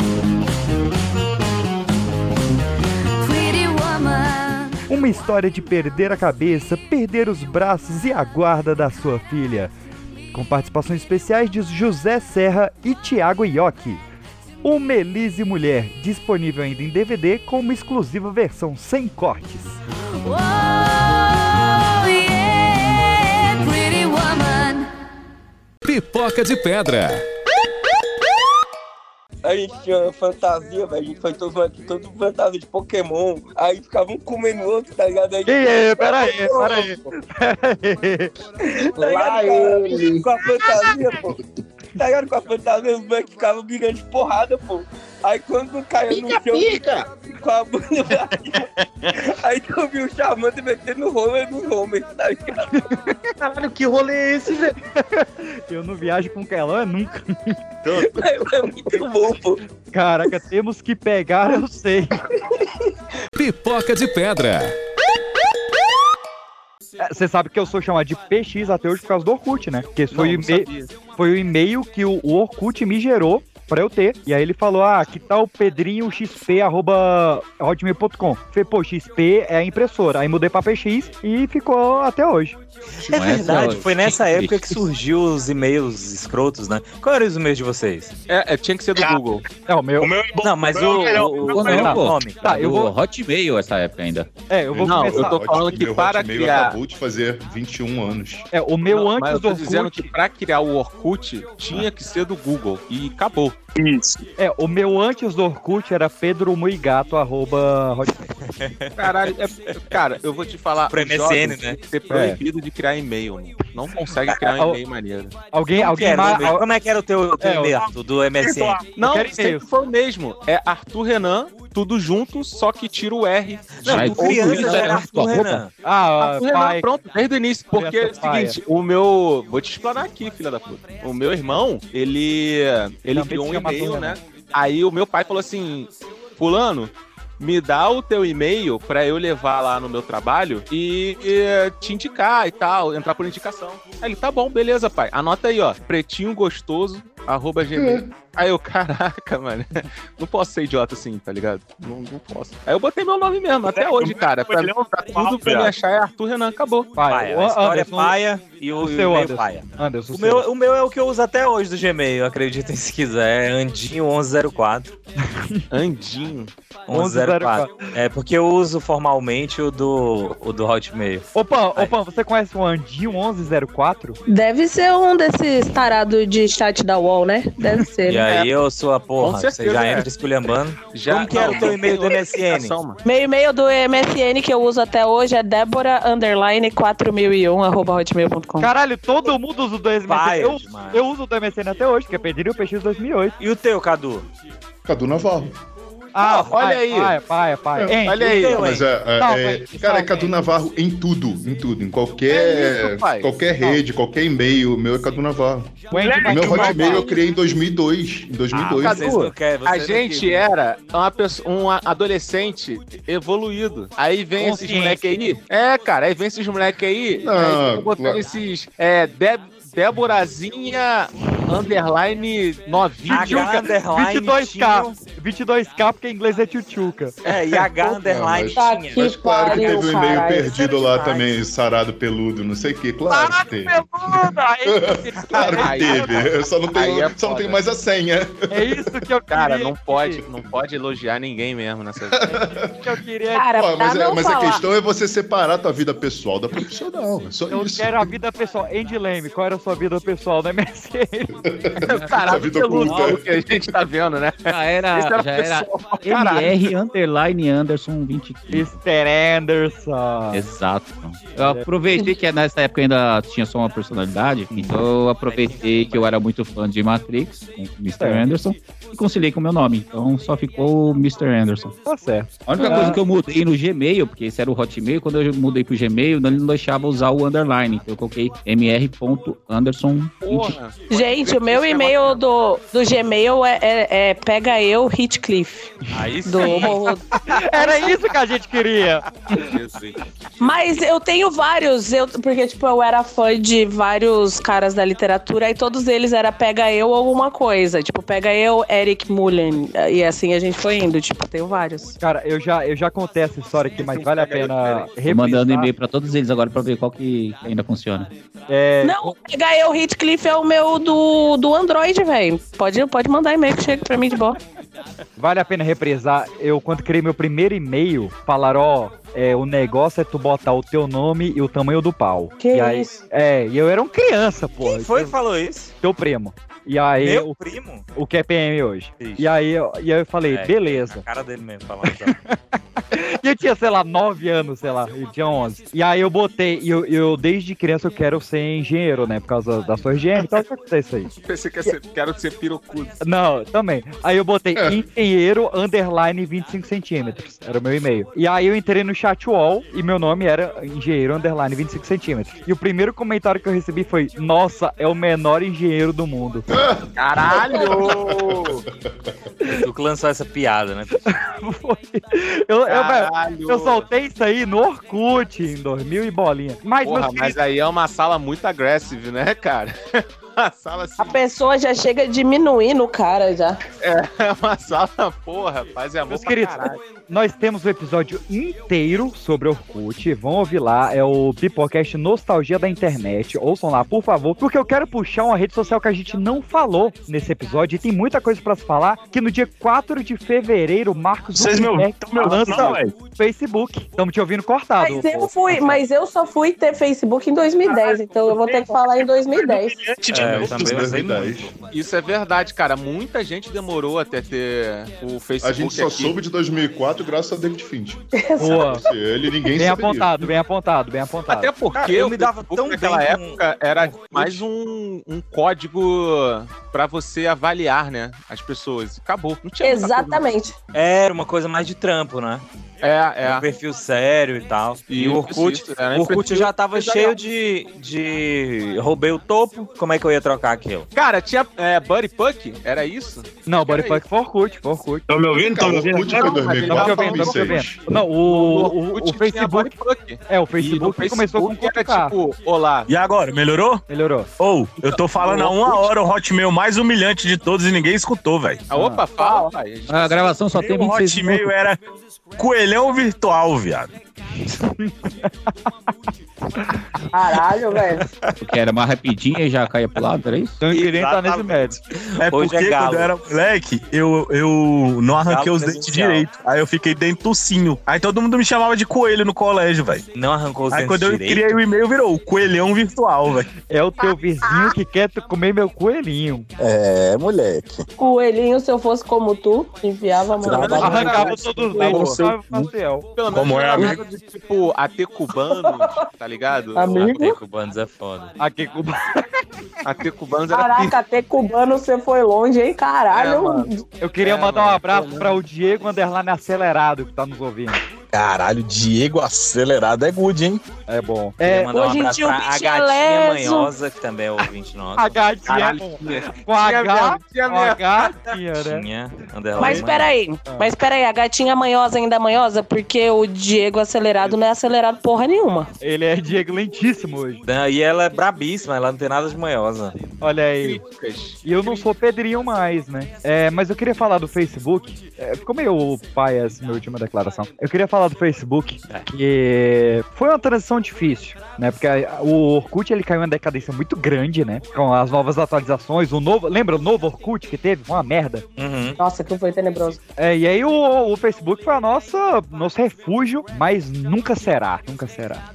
Uma história de perder a cabeça, perder os braços e a guarda da sua filha. Com participações especiais de José Serra e Tiago Iocchi. O Melise Mulher, disponível ainda em DVD com uma exclusiva versão sem cortes. Pipoca de Pedra. A gente tinha fantasia, velho. A gente foi todo aqui, todo fantasia de Pokémon. Aí ficava um comendo o outro, tá ligado? Aí, Ei, peraí, peraí. Tá ligado? Lá Com a- ele. Com a fantasia, pô. Tá ligado? Com a fantasia, os moleques ficavam brigando de porrada, pô. Aí quando caiu no chão. Pica! Com a bunda Aí tu viu o Charmander metendo no roller do Homer, tá ligado? Caralho, que rolê é esse, velho? Eu não viajo com Kellan nunca. É, é muito bom, pô. Caraca, temos que pegar, eu sei. Pipoca de Pedra. É, Você sabe que eu sou chamado de PX até hoje por causa do Orkut, né? Porque foi, Não, o não foi o e-mail que o, o Orkut me gerou pra eu ter. E aí ele falou, ah, que tal pedrinho xp arroba hotmail.com. Falei, pô, XP é a impressora. Aí mudei pra PX e ficou até hoje. É verdade, Essa- foi nessa época que surgiu os e-mails escrotos, né? Qual eram os e-mails de vocês? É, é, tinha que ser do Google. É, o meu. O meu é. Não, mas O o, é o, o não, pô. nome. Tá, eu Do vou. Hotmail essa época ainda. É, eu vou Não, começar. eu tô falando que Meu para Hotmail criar. acabou de fazer 21 anos. É, o meu Não, mas antes eu do tô dizendo Orkut. que pra criar o Orkut tinha que ser do Google. E acabou. Isso. É, o meu antes do Orkut era Pedro Muigato, arroba. Caralho, é- cara, eu vou te falar. Pro MSN, né? ser proibido de criar e-mail. mano. Não consegue criar um e-mail maneiro. Alguém, alguém era o ma-? Como é que era o teu, teu É, e-mail, do MSN? Não, quero sempre e-mail. foi o mesmo. É Arthur Renan, tudo junto, só que tira o R. Não, Mas criança era era Arthur Renan. Ah, Arthur Renan, pai. pronto, desde o início. Porque é o seguinte, o meu. Vou te explanar aqui, filha da puta. O meu irmão, ele. Ele criou um e-mail, Arthur né? Aí o meu pai falou assim: Fulano. Me dá o teu e-mail pra eu levar lá no meu trabalho e, e te indicar e tal, entrar por indicação. Aí ele, tá bom, beleza, pai. Anota aí, ó. Pretinho gostoso, arroba gmail. Aí eu, caraca, mano. Não posso ser idiota assim, tá ligado? Não, não posso. Aí eu botei meu nome mesmo, até hoje, cara. Pra, pra tudo pra me achar é Arthur Renan, acabou. Pai, Paia, o a história Anderson- é paia e o, o e o seu Anderson. paia. Anderson, O seu. meu, o meu é o que eu uso até hoje do Gmail, acreditem se quiser. É Andinho1104. Andinho. 1104. É porque eu uso formalmente o do, o do Hotmail. Opa, opa, você conhece o Andinho 1104? Deve ser um desses tarados de chat da UOL, né? Deve ser. E né? Aí eu sou a porra, Com você certeza já é. entra esculhambando. Já, Como que era o teu e-mail do MSN? Meu e-mail do MSN que eu uso até hoje é Débora underline 4001 arroba hotmail.com. Caralho, todo mundo usa o do MSN. Paia Eu, eu uso o do MSN até hoje, que é Pedrinho PX 2008. E o teu, Cadu? Cadu Navarro. Ah, olha pai, aí. Pai, pai, pai. É, Hein, olha aí. eu- Mas é, é- Não, é- mas- cara, é Cadu Navarro em tudo, em tudo, em qualquer, É isso, qualquer rede, qualquer e-mail, o meu é Cadu Navarro. o meu Navarro. Hotmail eu criei em 2002, em 2002. Ah, não querem, A gente querem. era uma pessoa, um adolescente evoluído. Aí vem esses Consciente. moleque aí. É, cara, aí vem esses moleque aí. Não, aí botando claro. esses. É, Deb, Déborazinha underline novinha. H underline 22k. tinho. 22k, porque em inglês é tchutchuca. É, e H underline mas- aqui. Mas claro que teve um e-mail perdido lá Demais. também, sarado peludo, não sei o que, claro que teve. Claro que teve, eu só não tenho, é só não tenho mais a senha. É isso que eu queria. Cara, não pode, não pode elogiar ninguém mesmo nessa vida. É que eu queria. Cara, Ó, mas é- não mas a questão é você separar a tua vida pessoal da profissional, é só Eu isso. quero a vida pessoal. Andy Leme, qual era a sua vida pessoal no MSN? Caralho, vida peludo oculta. o que a gente tá vendo, né? Já era, Esse era já era caralho. MR underline Anderson 25. Mr. Anderson. Exato. Eu aproveitei que nessa época ainda tinha só uma personalidade, então eu aproveitei que eu era muito fã de Matrix, com o Mr. É. Anderson, e conciliei com o meu nome. Então só ficou Mr. Anderson. Tá certo. A única Ah. coisa que eu mudei no Gmail, porque esse era o Hotmail, quando eu mudei pro Gmail, ele não deixava usar o underline. Então eu coloquei mr.anderson. Porra. Gente, o meu e-mail do, do Gmail é, é, é pega eu Hitcliff. Aí sim. Do Era isso que a gente queria. Mas eu tenho vários, eu, porque, tipo, eu era fã de vários caras da literatura e todos eles era pega eu alguma coisa. Tipo, pega eu, Eric Mullen. E assim a gente foi indo, tipo, tenho vários. Cara, eu já, eu já contei essa história aqui, mas vale a pena Tô mandando e-mail pra todos eles agora pra ver qual que ainda funciona. É, Não, pega eu, Hitcliff é o meu do, do Android, velho. Pode, pode mandar e-mail que chega pra mim de boa. Vale a pena represar. Eu, quando criei meu primeiro e-mail, falaram, ó, é, o negócio é tu botar o teu nome e o tamanho do pau. Que e aí, isso? É, e eu era um criança, pô. Quem foi que falou isso? Teu primo. E aí, Meu o, primo? o que é PM hoje. Ixi. E aí, eu- e aí eu falei, É, beleza. A cara dele mesmo falando. E eu tinha, sei lá, 9 anos, sei lá, eu tinha 11. E aí eu botei, e eu, eu desde criança eu quero ser engenheiro, né? Por causa da sua higiene e tal, vai acontecer isso aí. Pensei que ia ser, quero ser pirocudo. Não, também. Aí eu botei engenheiro underline 25 centímetros. Era o meu e-mail. E aí eu entrei no chat wall e meu nome era engenheiro underline 25 centímetros. E o primeiro comentário que eu recebi foi: Nossa, é o menor engenheiro do mundo. Caralho! Tu que lançou essa piada, né? Eu, eu, Caralho! eu soltei isso aí no Orkut em 2000 e bolinha. Mas, Porra, mas queridos, aí é uma sala muito agressiva, né, cara? Uma sala assim. A pessoa já chega diminuindo o cara já. É uma sala, porra, rapaz, é amor Meus queridos, caralho. nós temos o episódio inteiro sobre Orkut. Vão ouvir lá. É o Pipocast Nostalgia da Internet. Ouçam lá, por favor. Porque eu quero puxar uma rede social que a gente não falou nesse episódio. E tem muita coisa pra se falar. Que no dia 4 de fevereiro, Marcos Vocês me Zuckerberg ouviram? Tão me ouvindo, lança não, Facebook. Estamos te ouvindo cortado. Mas eu fui, mas eu só fui ter Facebook em 2010, então eu vou ter que falar em 2010. É, eu também usei muito. Isso é verdade, cara. Muita gente demorou até ter o Facebook. A gente só aqui. soube de 2004 graças a David Finch. Boa. Ele, ninguém Bem saberia. apontado, bem apontado, bem apontado. Até porque Cara, eu me dava tão naquela bem época era mais um, um código pra você avaliar, né? As pessoas. Acabou. Não tinha. Exatamente. Era uma coisa mais de trampo, né? É, é. Um perfil sério e tal. E, Isso, o Orkut, isso, era o Orkut já tava cheio de, de. Roubei o topo. Como é que eu ia trocar aquilo? Cara, tinha é, Buddy Puck? Era isso? Não, Body Punk foi Orkut, foi Orkut. Estão me ouvindo? Estão me ouvindo? Orkut foi Não, mas ele 2004 tava Estamos te ouvindo, te 2006. ouvindo. Não, o, o, o Facebook. Buddy Puck. É, o E Facebook começou com era 4K. tipo, olá. E agora, melhorou? Melhorou. Ou, eu tô falando há uma hora o Hotmail mais humilhante de todos e ninguém escutou, velho. Ah, opa, fala, pai. A gravação só tem Meu 26 Hotmail minutos. era coelhão virtual, viado. Caralho, velho. Porque era mais rapidinho e já caia pro lado, era isso? Então eu queria entrar nesse médico. É Hoje porque é quando eu era moleque, eu, eu não arranquei Galo os dentes direito. Aí eu fiquei dentro do cinho. Aí todo mundo me chamava de coelho no colégio, velho. Não arrancou os Aí dentes quando eu direito? criei o e-mail, virou o coelhão virtual, velho. É o teu vizinho que quer comer meu coelhinho. É, moleque. Coelhinho, se eu fosse como tu, enfiava a mão. Arrancava todos os dentes, menos Como é, amigo? De tipo AT cubanos, tá ligado? Amigo? Até cubanos é foda. AT cubanos era Caraca, até cubano você foi longe, hein? É, Caralho. mano. Eu queria É, mandar um mano, abraço pelo pra o Diego Underline Acelerado que tá nos ouvindo. Caralho, Diego acelerado é good, hein? É bom. É, mandar um hoje em abraço dia o a bicho é gatinha leso. manhosa, que também é ouvinte nosso. a gatinha Caralho, com a gatinha, né? Gatinha, underline Mas peraí, mas peraí, a gatinha manhosa ainda é manhosa? Porque o Diego acelerado não é acelerado porra nenhuma. Ele é Diego lentíssimo hoje. E ela é brabíssima, ela não tem nada de manhosa. Olha aí. E eu não sou Pedrinho mais, né? É, mas eu queria falar do Facebook. É, ficou meio pai essa minha última declaração. Eu queria falar do Facebook, que foi uma transição difícil, né? Porque a- o Orkut ele caiu em uma decadência muito grande, né? Com as novas atualizações, o novo. Lembra o novo Orkut que teve? Uma merda. Uhum. Nossa, que foi tenebroso. É, e aí o, o Facebook foi a nossa nosso refúgio, mas nunca será, nunca será.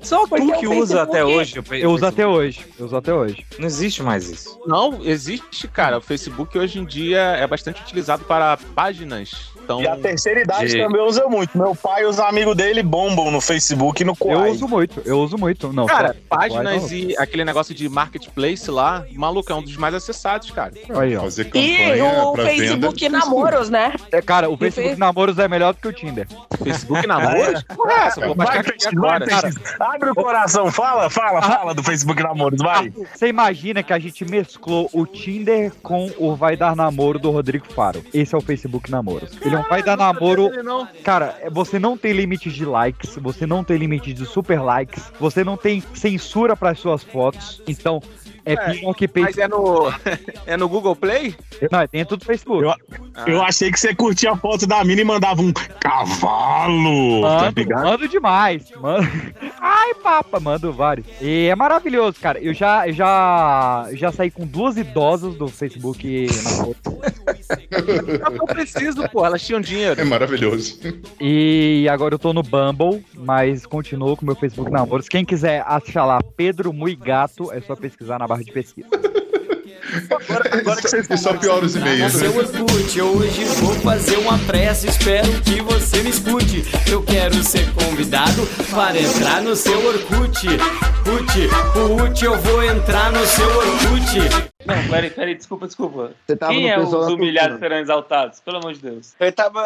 Só tu Porque que usa até hoje. Eu uso até hoje, eu uso até hoje. Não existe mais isso. Não, existe, cara. O Facebook hoje em dia é bastante utilizado para páginas. Então, E a terceira idade de- também usa muito. Meu pai e os amigos dele bombam no Facebook e no Eu Quai. uso muito, eu uso muito. Não, cara, só- páginas e aquele negócio de marketplace lá, maluco, é um dos mais acessados, cara. Aí, ó. Fazer E o Facebook venda. namoros, né? É, cara, o E Facebook fez- Namoros é melhor do que o Tinder. Facebook namoros? Porra, é essa? Vou baixar aqui agora. Cara. Abre o coração, fala, fala, fala do Facebook Namoros, vai. Você imagina que a gente mesclou o Tinder com o Vai Dar Namoro do Rodrigo Faro. Esse é o Facebook Namoros. Ele é Vai Dar Namoro. Cara, você não tem limite de likes, você não tem limite de super likes, você não tem censura para suas fotos. Então, é, É, Mas é no, é no Google Play? Não, é dentro do Facebook. Eu, Ah. eu achei que você curtia a foto da mina e mandava um cavalo, tá Mando, ligado? mando demais. Mando... Ai, papa, mando vários. E é maravilhoso, cara. Eu já, eu já, eu já saí com duas idosas do Facebook namoro. Eu preciso, pô. Elas tinham dinheiro. É maravilhoso. E agora eu tô no Bumble, mas continuo com meu Facebook Namoros. Quem quiser achar lá Pedro Mui Gato, é só pesquisar na barra de pesquisa. E só piora os e-mails. né? Seu Orkut, hoje vou fazer uma prece, espero que você me escute. Eu quero ser convidado para entrar no seu Orkut. Cut, eu vou entrar no seu Orkut. Não, peraí, peraí, desculpa, desculpa. Você tava Quem no é os humilhados cultura. serão exaltados? Pelo amor de Deus. Eu tava.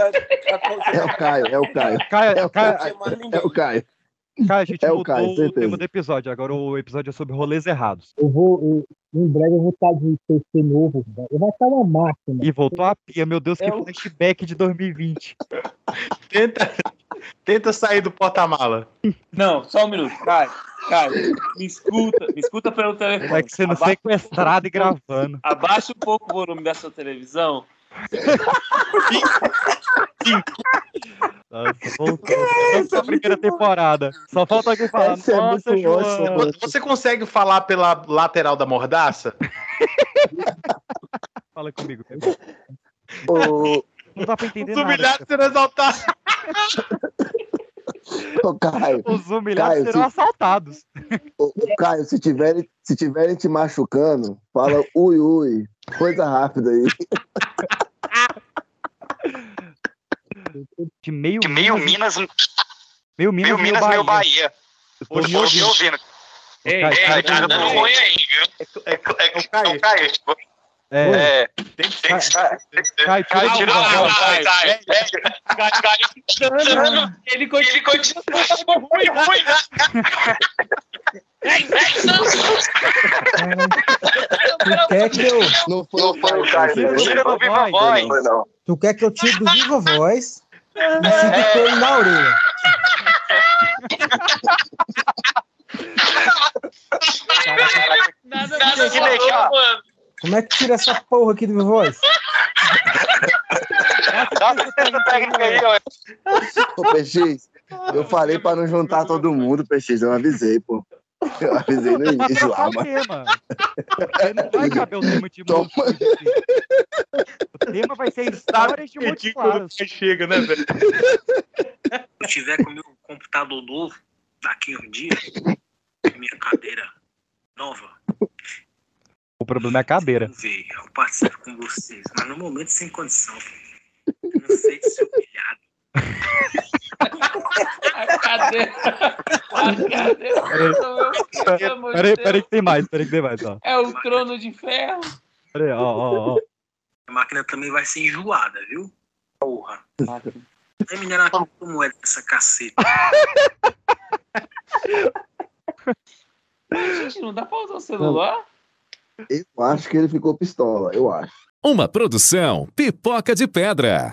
É o Caio, é o Caio. Caio, é o Caio- Caio. É o Caio. Cara, a gente É o mudou Caio, o certeza. tema do episódio. Agora o episódio é sobre rolês errados. Eu vou, eu- em breve eu vou estar de PC novo. velho. Vai estar uma máquina. E voltou a pia, meu Deus, que É o- flashback de 2020. Tenta, tenta sair do porta-mala. Não, só um minuto. Caio, Caio, me escuta, me escuta pelo telefone. É que sendo Abaixa- sequestrado e gravando. Abaixa um pouco o volume da sua televisão. Nossa, voltou. Essa é a primeira temporada. Só falta alguém falar. Essa é Nossa, muito João. Você consegue falar pela lateral da mordaça? Fala comigo. Ô, Não dá pra entender Os nada. humilhados serão exaltados. ô, Caio. Os humilhados Caio, serão se- assaltados. Ô, ô, Caio, se tiverem, se tiverem te machucando, fala ui, ui. Coisa rápida aí. De meio, De meio Minas, Minas, meio Minas, meio Minas, meio Bahia. Estou me Hoje me ouvindo. Ei, É, Caio, tá dando ruim aí, viu? É, é, é, o Caio, tipo, É. é, tem que tem que tem que- a voz, Caio. Caio, Caio, Caio. Ele continua ruim, ruim. Tu quer que eu, Não foi, Não foi o Caio. Tira do Viva Voz. Não. tu quer que eu tire do Viva Voz e fique com ele na orelha? Nada que deixar. Como é que tira essa porra aqui do Viva Voz? Dá uma assistência técnica aí, ó. Ô, PX, eu falei pra não juntar todo mundo, PX, eu avisei, pô. Eu avisei no início lá, o mas... tema. Porque não vai caber o tema de Toma. O tema vai ser histórias de Montes Claros. chega, né, velho? eu tiver com o meu computador novo, daqui a um dia, minha cadeira nova, O problema é a cadeira. ver, eu participo com vocês, mas no momento sem condição. Eu não sei se humilhado. Cadê? Cadê? Peraí, peraí que tem mais, peraí que tem mais, ó. É o trono de ferro. Peraí, ó, ó, ó. A máquina também vai ser enjoada, viu? Porra. Vai minerar como é dessa caceta. Gente, não dá pra usar o celular? Eu acho que ele ficou pistola, eu acho. Uma produção Pipoca de Pedra.